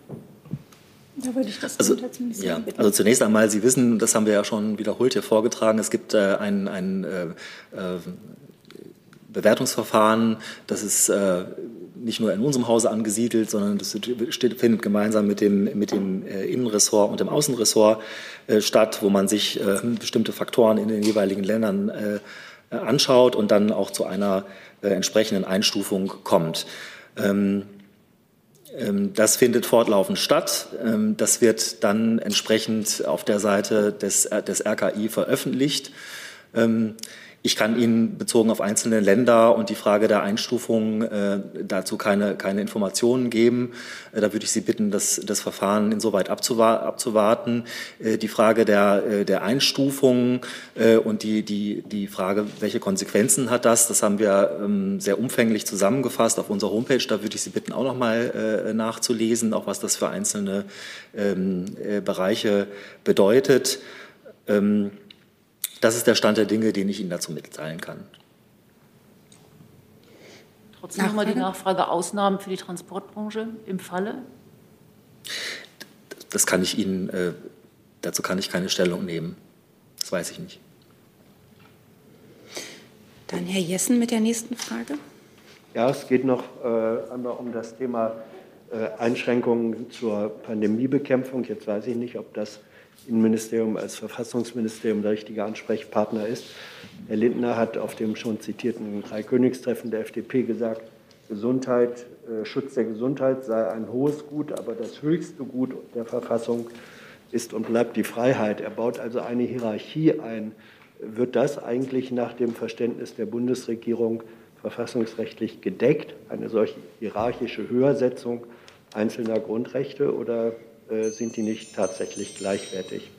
Da würde ich das also, ja, bitten. Also zunächst einmal, Sie wissen, das haben wir ja schon wiederholt hier vorgetragen, es gibt äh, ein, ein äh, äh Bewertungsverfahren, das ist äh, nicht nur in unserem Hause angesiedelt, sondern das findet gemeinsam mit dem, mit dem äh, Innenressort und dem Außenressort äh, statt, wo man sich äh, bestimmte Faktoren in den jeweiligen Ländern anschaut und dann auch zu einer entsprechenden Einstufung kommt. Ähm, ähm, das findet fortlaufend statt. Ähm, das wird dann entsprechend auf der Seite des, des RKI veröffentlicht. Ich kann Ihnen bezogen auf einzelne Länder und die Frage der Einstufung äh, dazu keine, keine Informationen geben. Äh, da würde ich Sie bitten, das, das Verfahren insoweit abzuwarten. Äh, die Frage der, äh, der Einstufung äh, und die, die, die Frage, welche Konsequenzen hat das, das haben wir ähm, sehr umfänglich zusammengefasst auf unserer Homepage. Da würde ich Sie bitten, auch noch mal äh, nachzulesen, auch was das für einzelne ähm, Bereiche bedeutet. Ähm, Das ist der Stand der Dinge, den ich Ihnen dazu mitteilen kann. Trotzdem nochmal die Nachfrage Ausnahmen für die Transportbranche im Falle? Das kann ich Ihnen, äh, dazu kann ich keine Stellung nehmen. Das weiß ich nicht. Dann Herr Jessen mit der nächsten Frage. Ja, es geht noch äh, einmal um das Thema äh, Einschränkungen zur Pandemiebekämpfung. Jetzt weiß ich nicht, ob das Innenministerium als Verfassungsministerium der richtige Ansprechpartner ist. Herr Lindner hat auf dem schon zitierten Dreikönigstreffen der FDP gesagt, Gesundheit, äh, Schutz der Gesundheit sei ein hohes Gut, aber das höchste Gut der Verfassung ist und bleibt die Freiheit. Er baut also eine Hierarchie ein. Wird das eigentlich nach dem Verständnis der Bundesregierung verfassungsrechtlich gedeckt, eine solche hierarchische Höhersetzung einzelner Grundrechte, oder sind die nicht tatsächlich gleichwertig?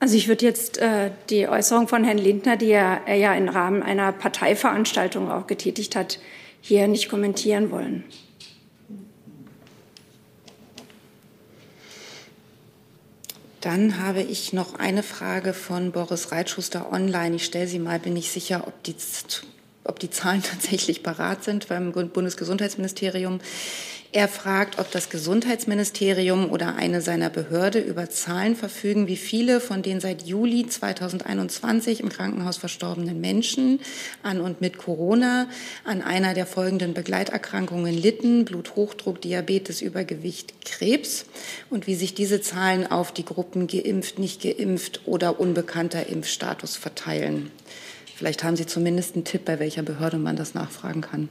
Also ich würde jetzt äh, die Äußerung von Herrn Lindner, die er, er ja im Rahmen einer Parteiveranstaltung auch getätigt hat, hier nicht kommentieren wollen. Dann habe ich noch eine Frage von Boris Reitschuster online. Ich stelle sie mal, bin ich sicher, ob die, ob die Zahlen tatsächlich parat sind beim Bundesgesundheitsministerium. Er fragt, ob das Gesundheitsministerium oder eine seiner Behörde über Zahlen verfügen, wie viele von den seit Juli 2021 im Krankenhaus verstorbenen Menschen an und mit Corona an einer der folgenden Begleiterkrankungen litten, Bluthochdruck, Diabetes, Übergewicht, Krebs und wie sich diese Zahlen auf die Gruppen geimpft, nicht geimpft oder unbekannter Impfstatus verteilen. Vielleicht haben Sie zumindest einen Tipp, bei welcher Behörde man das nachfragen kann.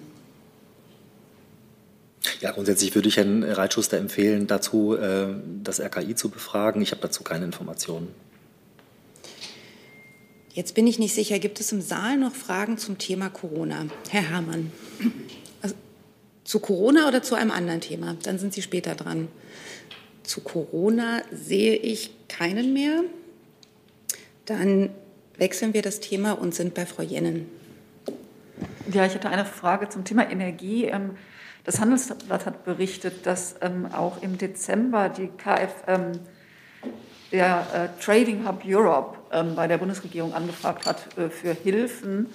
Ja, grundsätzlich würde ich Herrn Reitschuster empfehlen, dazu äh, das RKI zu befragen. Ich habe dazu keine Informationen. Jetzt bin ich nicht sicher, gibt es im Saal noch Fragen zum Thema Corona? Herr Herrmann. Also, zu Corona oder zu einem anderen Thema? Dann sind Sie später dran. Zu Corona sehe ich keinen mehr. Dann wechseln wir das Thema und sind bei Frau Jennen. Ja, ich hatte eine Frage zum Thema Energie. Das Handelsblatt hat berichtet, dass ähm, auch im Dezember die KF, ähm, der äh, Trading Hub Europe ähm, bei der Bundesregierung angefragt hat äh, für Hilfen,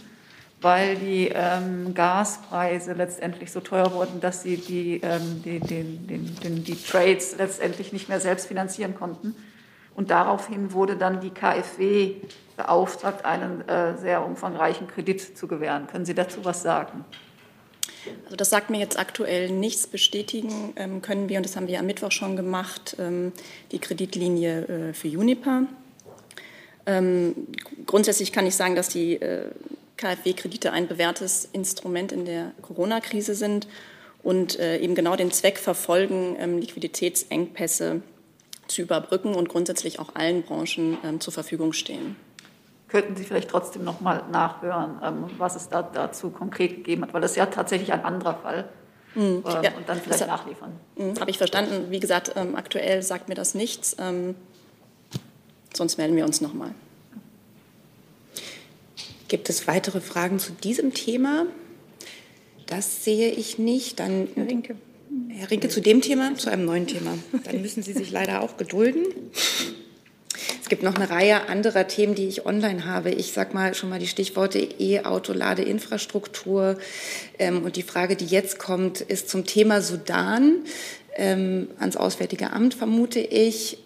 weil die ähm, Gaspreise letztendlich so teuer wurden, dass sie die, ähm, die, den, den, den, die Trades letztendlich nicht mehr selbst finanzieren konnten. Und daraufhin wurde dann die KfW beauftragt, einen äh, sehr umfangreichen Kredit zu gewähren. Können Sie dazu was sagen? Also das sagt mir jetzt aktuell nichts. Bestätigen ähm, können wir, und das haben wir am Mittwoch schon gemacht, ähm, die Kreditlinie äh, für Juniper. Ähm, grundsätzlich kann ich sagen, dass die äh, KfW-Kredite ein bewährtes Instrument in der Corona-Krise sind und äh, eben genau den Zweck verfolgen, Liquiditätsengpässe zu überbrücken und grundsätzlich auch allen Branchen zur Verfügung stehen könnten Sie vielleicht trotzdem noch mal nachhören, ähm, was es da dazu konkret gegeben hat, weil das ist ja tatsächlich ein anderer Fall. Mhm. Ähm, ja, und dann vielleicht das, nachliefern. Mhm, Habe ich verstanden. Wie gesagt, ähm, aktuell sagt mir das nichts. Ähm, sonst melden wir uns noch mal. Gibt es weitere Fragen zu diesem Thema? Das sehe ich nicht. Dann Herr Rinke. Herr Rinke zu dem Thema, zu einem neuen Thema. Dann müssen Sie sich leider auch gedulden. Es gibt noch eine Reihe anderer Themen, die ich online habe. Ich sage mal schon mal die Stichworte E-Auto-Ladeinfrastruktur. Ähm, und die Frage, die jetzt kommt, ist zum Thema Sudan. Ähm, ans Auswärtige Amt vermute ich.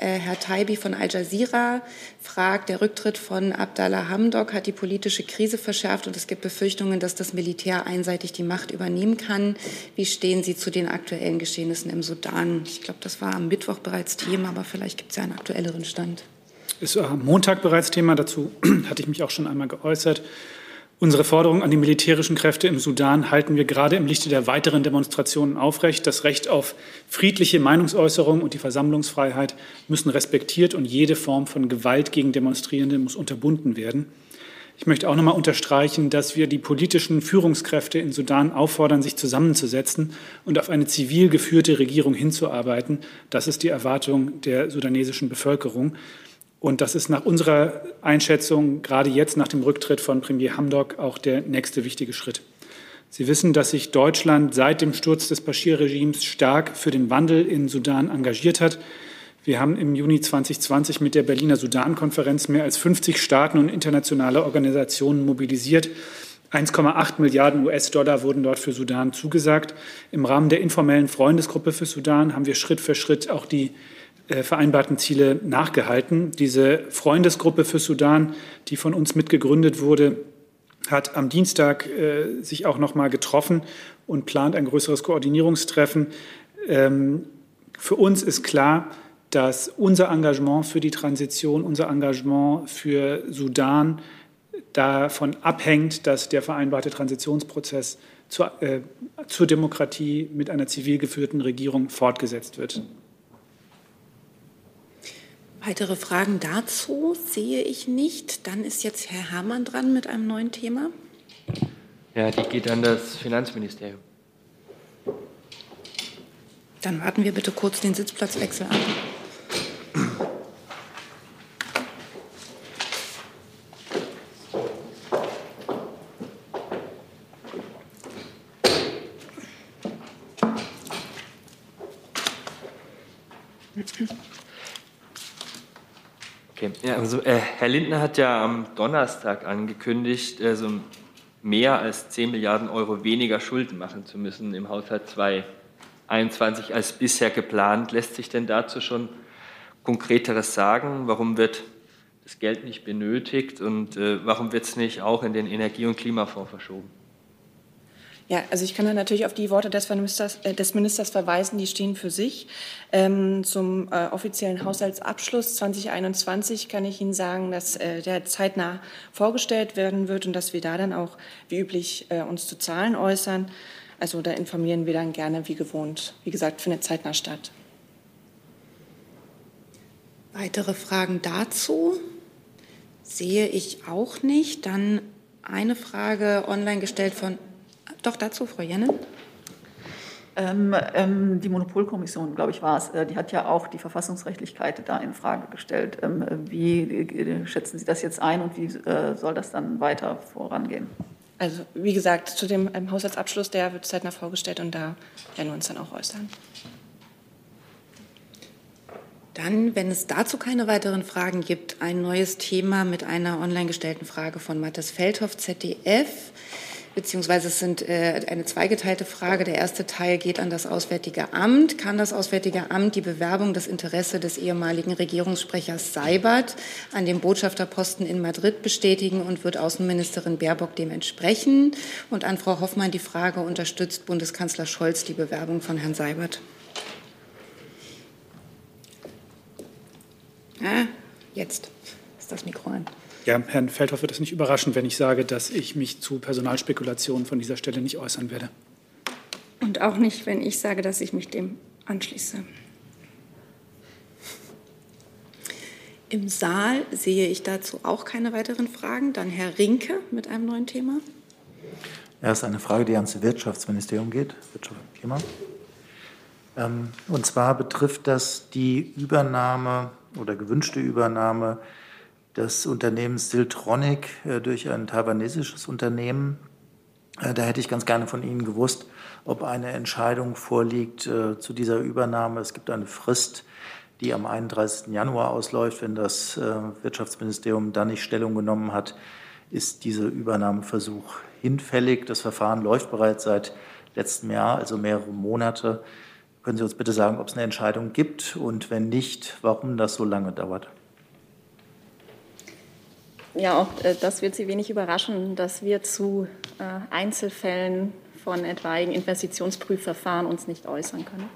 Äh, Herr Taibi von Al Jazeera fragt, der Rücktritt von Abdallah Hamdok hat die politische Krise verschärft und es gibt Befürchtungen, dass das Militär einseitig die Macht übernehmen kann. Wie stehen Sie zu den aktuellen Geschehnissen im Sudan? Ich glaube, das war am Mittwoch bereits Thema, aber vielleicht gibt es ja einen aktuelleren Stand. Ist am Montag bereits Thema. Dazu hatte ich mich auch schon einmal geäußert. Unsere Forderung an die militärischen Kräfte im Sudan halten wir gerade im Lichte der weiteren Demonstrationen aufrecht. Das Recht auf friedliche Meinungsäußerung und die Versammlungsfreiheit müssen respektiert und jede Form von Gewalt gegen Demonstrierende muss unterbunden werden. Ich möchte auch noch einmal unterstreichen, dass wir die politischen Führungskräfte in Sudan auffordern, sich zusammenzusetzen und auf eine zivil geführte Regierung hinzuarbeiten. Das ist die Erwartung der sudanesischen Bevölkerung. Und das ist nach unserer Einschätzung gerade jetzt nach dem Rücktritt von Premier Hamdok auch der nächste wichtige Schritt. Sie wissen, dass sich Deutschland seit dem Sturz des Bashir-Regimes stark für den Wandel in Sudan engagiert hat. Wir haben im Juni 2020 mit der Berliner Sudan-Konferenz mehr als 50 Staaten und internationale Organisationen mobilisiert. 1,8 Milliarden US-Dollar wurden dort für Sudan zugesagt. Im Rahmen der informellen Freundesgruppe für Sudan haben wir Schritt für Schritt auch die vereinbarten Ziele nachgehalten. Diese Freundesgruppe für Sudan, die von uns mitgegründet wurde, hat am Dienstag äh, sich auch noch mal getroffen und plant ein größeres Koordinierungstreffen. Ähm, für uns ist klar, dass unser Engagement für die Transition, unser Engagement für Sudan davon abhängt, dass der vereinbarte Transitionsprozess zur, äh, zur Demokratie mit einer zivil geführten Regierung fortgesetzt wird. Weitere Fragen dazu sehe ich nicht. Dann ist jetzt Herr Herrmann dran mit einem neuen Thema. Ja, die geht an das Finanzministerium. Dann warten wir bitte kurz den Sitzplatzwechsel an. Okay. Ja, also, äh, Herr Lindner hat ja am Donnerstag angekündigt, also mehr als 10 Milliarden Euro weniger Schulden machen zu müssen im Haushalt 2021 als bisher geplant. Lässt sich denn dazu schon Konkreteres sagen? Warum wird das Geld nicht benötigt und äh, warum wird es nicht auch in den Energie- und Klimafonds verschoben? Ja, also ich kann da natürlich auf die Worte des Ministers, äh, des Ministers verweisen, die stehen für sich. Ähm, zum äh, offiziellen Haushaltsabschluss 2021 kann ich Ihnen sagen, dass äh, der zeitnah vorgestellt werden wird und dass wir da dann auch wie üblich äh, uns zu Zahlen äußern. Also da informieren wir dann gerne wie gewohnt. Wie gesagt, findet zeitnah statt. Weitere Fragen dazu sehe ich auch nicht. Dann eine Frage online gestellt von doch dazu, Frau Jenne. Ähm, ähm, die Monopolkommission, glaube ich, war es, äh, die hat ja auch die Verfassungsrechtlichkeit da in Frage gestellt. Ähm, wie äh, schätzen Sie das jetzt ein und wie äh, soll das dann weiter vorangehen? Also wie gesagt, zu dem ähm, Haushaltsabschluss, der wird zeitnah vorgestellt und da werden wir uns dann auch äußern. Dann, wenn es dazu keine weiteren Fragen gibt, ein neues Thema mit einer online gestellten Frage von Mathis Feldhoff, ZDF beziehungsweise es sind äh, eine zweigeteilte Frage. Der erste Teil geht an das Auswärtige Amt. Kann das Auswärtige Amt die Bewerbung des Interesse des ehemaligen Regierungssprechers Seibert an dem Botschafterposten in Madrid bestätigen und wird Außenministerin Baerbock dem entsprechen? Und an Frau Hoffmann die Frage, unterstützt Bundeskanzler Scholz die Bewerbung von Herrn Seibert? Ah, jetzt ist das Mikro an. Ja, Herrn Feldhoff wird es nicht überraschen, wenn ich sage, dass ich mich zu Personalspekulationen von dieser Stelle nicht äußern werde. Und auch nicht, wenn ich sage, dass ich mich dem anschließe. Im Saal sehe ich dazu auch keine weiteren Fragen. Dann Herr Rinke mit einem neuen Thema. Ist eine Frage, die ans Wirtschaftsministerium geht. Wirtschaft und Klima. Ähm, und zwar betrifft das die Übernahme oder gewünschte Übernahme des Unternehmens Siltronic äh, durch ein taiwanesisches Unternehmen. Äh, da hätte ich ganz gerne von Ihnen gewusst, ob eine Entscheidung vorliegt äh, zu dieser Übernahme. Es gibt eine Frist, die am 31. Januar ausläuft. Wenn das Wirtschaftsministerium dann nicht Stellung genommen hat, ist dieser Übernahmeversuch hinfällig. Das Verfahren läuft bereits seit letztem Jahr, also mehrere Monate. Können Sie uns bitte sagen, ob es eine Entscheidung gibt und wenn nicht, warum das so lange dauert? Ja, auch äh, das wird Sie wenig überraschen, dass wir zu äh, Einzelfällen von etwaigen Investitionsprüfverfahren uns nicht äußern können.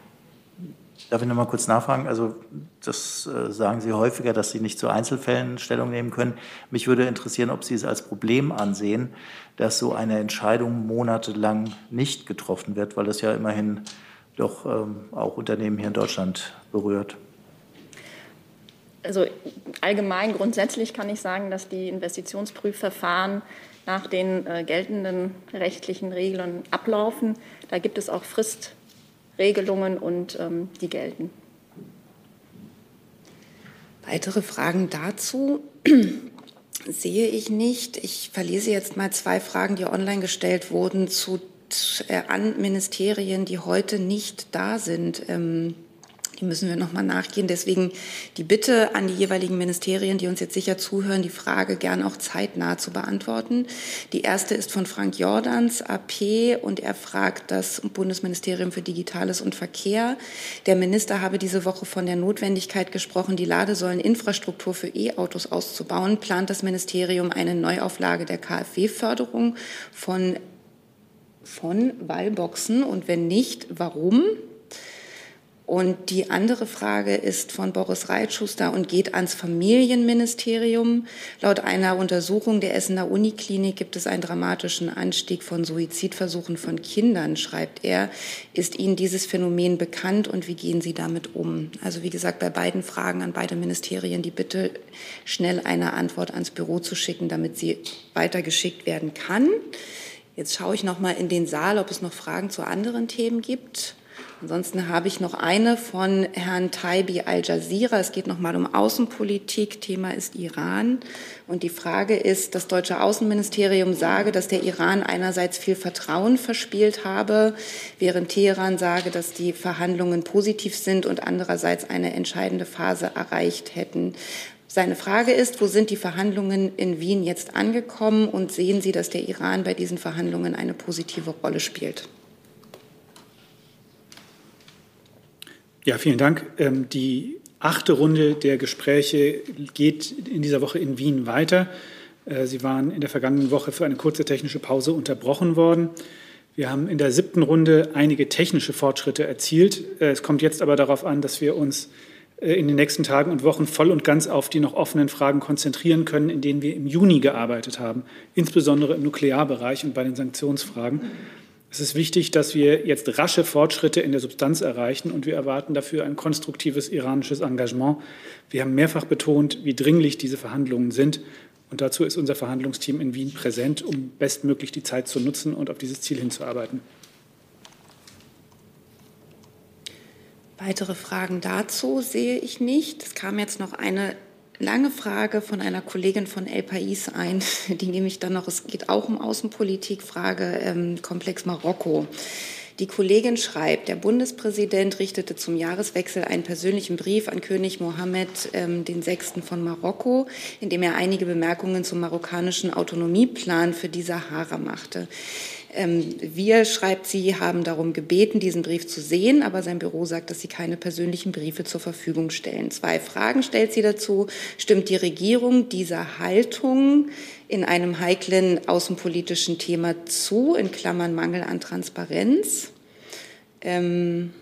Darf ich noch mal kurz nachfragen? Also das äh, sagen Sie häufiger, dass Sie nicht zu Einzelfällen Stellung nehmen können. Mich würde interessieren, ob Sie es als Problem ansehen, dass so eine Entscheidung monatelang nicht getroffen wird, weil das ja immerhin doch ähm, auch Unternehmen hier in Deutschland berührt also allgemein grundsätzlich kann ich sagen, dass die Investitionsprüfverfahren nach den äh, geltenden rechtlichen Regeln ablaufen. Da gibt es auch Fristregelungen und ähm, die gelten. Weitere Fragen dazu sehe ich nicht. Ich verlese jetzt mal zwei Fragen, die online gestellt wurden zu, äh, an Ministerien, die heute nicht da sind. Ähm, Die müssen wir nochmal nachgehen. Deswegen die Bitte an die jeweiligen Ministerien, die uns jetzt sicher zuhören, die Frage gern auch zeitnah zu beantworten. Die erste ist von Frank Jordans, AP, und er fragt das Bundesministerium für Digitales und Verkehr. Der Minister habe diese Woche von der Notwendigkeit gesprochen, die Ladesäuleninfrastruktur für E-Autos auszubauen. Plant das Ministerium eine Neuauflage der KfW-Förderung von, von Wallboxen? Und wenn nicht, warum? Und die andere Frage ist von Boris Reitschuster und geht ans Familienministerium. Laut einer Untersuchung der Essener Uniklinik gibt es einen dramatischen Anstieg von Suizidversuchen von Kindern, schreibt er. Ist Ihnen dieses Phänomen bekannt und wie gehen Sie damit um? Also wie gesagt, bei beiden Fragen an beide Ministerien die Bitte, schnell eine Antwort ans Büro zu schicken, damit sie weitergeschickt werden kann. Jetzt schaue ich noch mal in den Saal, ob es noch Fragen zu anderen Themen gibt. Ansonsten habe ich noch eine von Herrn Taibi Al-Jazeera. Es geht nochmal um Außenpolitik. Thema ist Iran. Und die Frage ist, das deutsche Außenministerium sage, dass der Iran einerseits viel Vertrauen verspielt habe, während Teheran sage, dass die Verhandlungen positiv sind und andererseits eine entscheidende Phase erreicht hätten. Seine Frage ist, wo sind die Verhandlungen in Wien jetzt angekommen und sehen Sie, dass der Iran bei diesen Verhandlungen eine positive Rolle spielt? Ja, vielen Dank. Ähm, die achte Runde der Gespräche geht in dieser Woche in Wien weiter. Äh, sie waren in der vergangenen Woche für eine kurze technische Pause unterbrochen worden. Wir haben in der siebten Runde einige technische Fortschritte erzielt. Äh, es kommt jetzt aber darauf an, dass wir uns äh, in den nächsten Tagen und Wochen voll und ganz auf die noch offenen Fragen konzentrieren können, in denen wir im Juni gearbeitet haben, insbesondere im Nuklearbereich und bei den Sanktionsfragen. Es ist wichtig, dass wir jetzt rasche Fortschritte in der Substanz erreichen und wir erwarten dafür ein konstruktives iranisches Engagement. Wir haben mehrfach betont, wie dringlich diese Verhandlungen sind und dazu ist unser Verhandlungsteam in Wien präsent, um bestmöglich die Zeit zu nutzen und auf dieses Ziel hinzuarbeiten. Weitere Fragen dazu sehe ich nicht. Es kam jetzt noch eine lange Frage von einer Kollegin von El Pais ein, die nehme ich dann noch, es geht auch um Außenpolitik, Frage ähm, Komplex Marokko. Die Kollegin schreibt, der Bundespräsident richtete zum Jahreswechsel einen persönlichen Brief an König Mohammed ähm, Sechsten von Marokko, in dem er einige Bemerkungen zum marokkanischen Autonomieplan für die Sahara machte. Ähm, wir, schreibt sie, haben darum gebeten, diesen Brief zu sehen, aber sein Büro sagt, dass sie keine persönlichen Briefe zur Verfügung stellen. Zwei Fragen stellt sie dazu. Stimmt die Regierung dieser Haltung in einem heiklen außenpolitischen Thema zu, in Klammern Mangel an Transparenz? Ähm,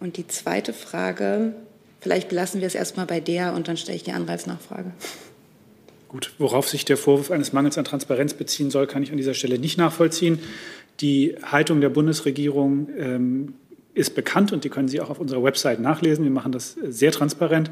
und die zweite Frage, vielleicht belassen wir es erstmal bei der und dann stelle ich die Anreiznachfrage. Gut, worauf sich der Vorwurf eines Mangels an Transparenz beziehen soll, kann ich an dieser Stelle nicht nachvollziehen. Die Haltung der Bundesregierung ähm, ist bekannt und die können Sie auch auf unserer Website nachlesen. Wir machen das sehr transparent.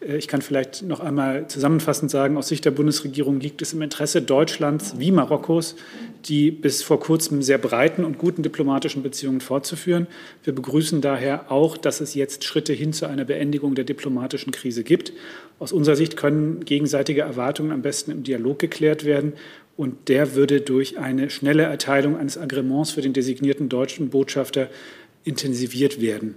Äh, ich kann vielleicht noch einmal zusammenfassend sagen, aus Sicht der Bundesregierung liegt es im Interesse Deutschlands wie Marokkos, die bis vor kurzem sehr breiten und guten diplomatischen Beziehungen fortzuführen. Wir begrüßen daher auch, dass es jetzt Schritte hin zu einer Beendigung der diplomatischen Krise gibt. Aus unserer Sicht können gegenseitige Erwartungen am besten im Dialog geklärt werden und der würde durch eine schnelle Erteilung eines Agreements für den designierten deutschen Botschafter intensiviert werden.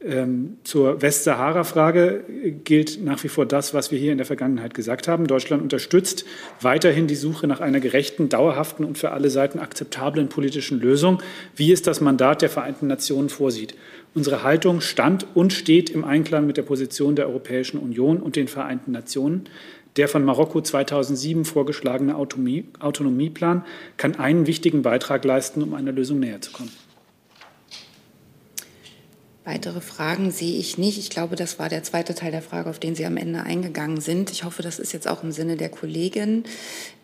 Ähm, zur Westsahara-Frage gilt nach wie vor das, was wir hier in der Vergangenheit gesagt haben. Deutschland unterstützt weiterhin die Suche nach einer gerechten, dauerhaften und für alle Seiten akzeptablen politischen Lösung, wie es das Mandat der Vereinten Nationen vorsieht. Unsere Haltung stand und steht im Einklang mit der Position der Europäischen Union und den Vereinten Nationen. Der von Marokko 2007 vorgeschlagene Autonomie, Autonomieplan kann einen wichtigen Beitrag leisten, um einer Lösung näher zu kommen. Weitere Fragen sehe ich nicht. Ich glaube, das war der zweite Teil der Frage, auf den Sie am Ende eingegangen sind. Ich hoffe, das ist jetzt auch im Sinne der Kollegin.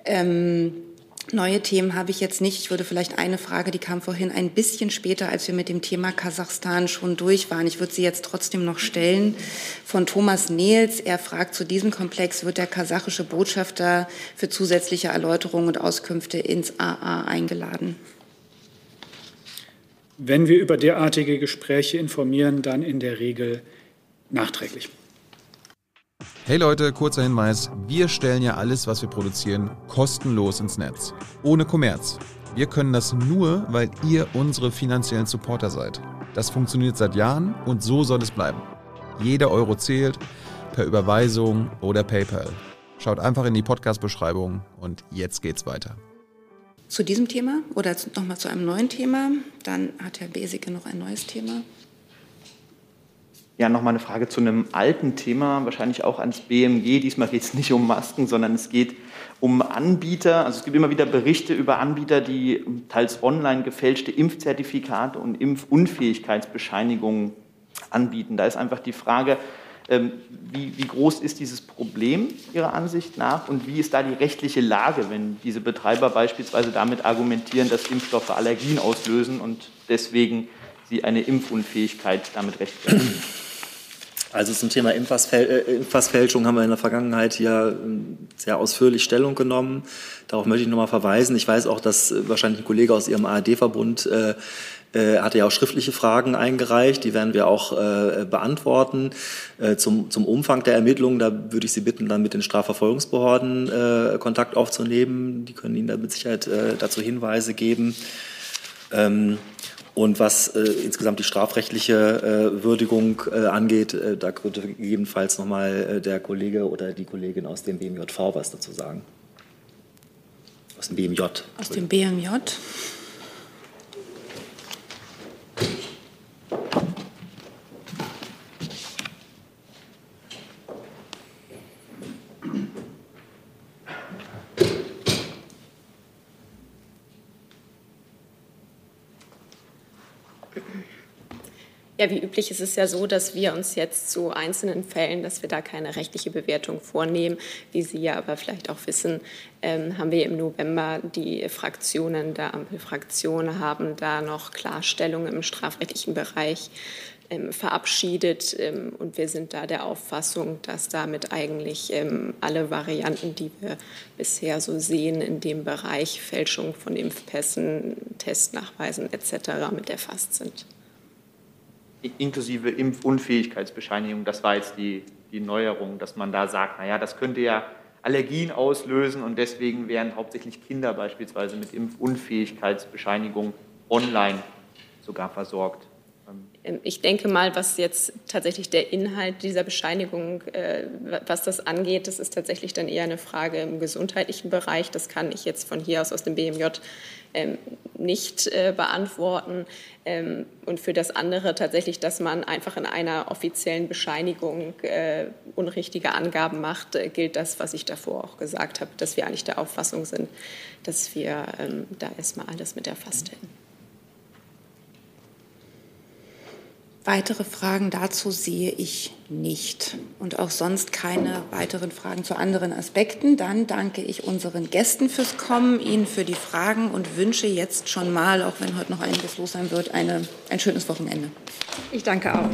Ähm Neue Themen habe ich jetzt nicht. Ich würde vielleicht eine Frage, die kam vorhin ein bisschen später, als wir mit dem Thema Kasachstan schon durch waren. Ich würde sie jetzt trotzdem noch stellen. Von Thomas Nehls. Er fragt zu diesem Komplex, wird der kasachische Botschafter für zusätzliche Erläuterungen und Auskünfte ins AA eingeladen? Wenn wir über derartige Gespräche informieren, dann in der Regel nachträglich. Hey Leute, kurzer Hinweis. Wir stellen ja alles, was wir produzieren, kostenlos ins Netz. Ohne Kommerz. Wir können das nur, weil ihr unsere finanziellen Supporter seid. Das funktioniert seit Jahren und so soll es bleiben. Jeder Euro zählt, per Überweisung oder PayPal. Schaut einfach in die Podcast-Beschreibung und jetzt geht's weiter. Zu diesem Thema oder nochmal zu einem neuen Thema. Dann hat Herr Besicke noch ein neues Thema. Ja, nochmal eine Frage zu einem alten Thema, wahrscheinlich auch ans BMG. Diesmal geht es nicht um Masken, sondern es geht um Anbieter. Also es gibt immer wieder Berichte über Anbieter, die teils online gefälschte Impfzertifikate und Impfunfähigkeitsbescheinigungen anbieten. Da ist einfach die Frage, ähm, wie, wie, groß ist dieses Problem Ihrer Ansicht nach und wie ist da die rechtliche Lage, wenn diese Betreiber beispielsweise damit argumentieren, dass Impfstoffe Allergien auslösen und deswegen sie eine Impfunfähigkeit damit rechtfertigen? Also zum Thema Impfpassfäl äh, Impfpassfälschung haben wir in der Vergangenheit hier ähm, sehr ausführlich Stellung genommen. Darauf möchte ich nochmal verweisen. Ich weiß auch, dass äh, wahrscheinlich ein Kollege aus Ihrem ARD-Verbund äh, äh, hatte ja auch schriftliche Fragen eingereicht, die werden wir auch äh, beantworten. Äh, zum, zum Umfang der Ermittlungen, da würde ich Sie bitten, dann mit den Strafverfolgungsbehörden äh, Kontakt aufzunehmen. Die können Ihnen da mit Sicherheit äh, dazu Hinweise geben. Ähm, und was äh, insgesamt die strafrechtliche äh, Würdigung äh, angeht, äh, da könnte gegebenenfalls nochmal äh, der Kollege oder die Kollegin aus dem BMJV was dazu sagen. Aus dem BMJ. Aus dem BMJ. Ja, wie üblich ist es ja so, dass wir uns jetzt zu einzelnen Fällen, dass wir da keine rechtliche Bewertung vornehmen. Wie Sie ja aber vielleicht auch wissen, ähm, haben wir im November die Fraktionen der Ampelfraktion haben da noch Klarstellungen im strafrechtlichen Bereich ähm, verabschiedet. Ähm, und wir sind da der Auffassung, dass damit eigentlich ähm, alle Varianten, die wir bisher so sehen in dem Bereich Fälschung von Impfpässen, Testnachweisen etc. mit erfasst sind inklusive Impfunfähigkeitsbescheinigung. Das war jetzt die, die Neuerung, dass man da sagt, naja, das könnte ja Allergien auslösen und deswegen wären hauptsächlich Kinder beispielsweise mit Impfunfähigkeitsbescheinigung online sogar versorgt. Ähm, ich denke mal, was jetzt tatsächlich der Inhalt dieser Bescheinigung, äh, was das angeht, das ist tatsächlich dann eher eine Frage im gesundheitlichen Bereich. Das kann ich jetzt von hier aus aus dem BMJ ähm, nicht äh, beantworten. Ähm, und für das andere tatsächlich, dass man einfach in einer offiziellen Bescheinigung äh, unrichtige Angaben macht, gilt das, was ich davor auch gesagt habe, dass wir eigentlich der Auffassung sind, dass wir da erstmal alles mit erfasst hätten. Weitere Fragen dazu sehe ich nicht und auch sonst keine weiteren Fragen zu anderen Aspekten. Dann danke ich unseren Gästen fürs Kommen, Ihnen für die Fragen und wünsche jetzt schon mal, auch wenn heute noch einiges los sein wird, eine, ein schönes Wochenende. Ich danke auch.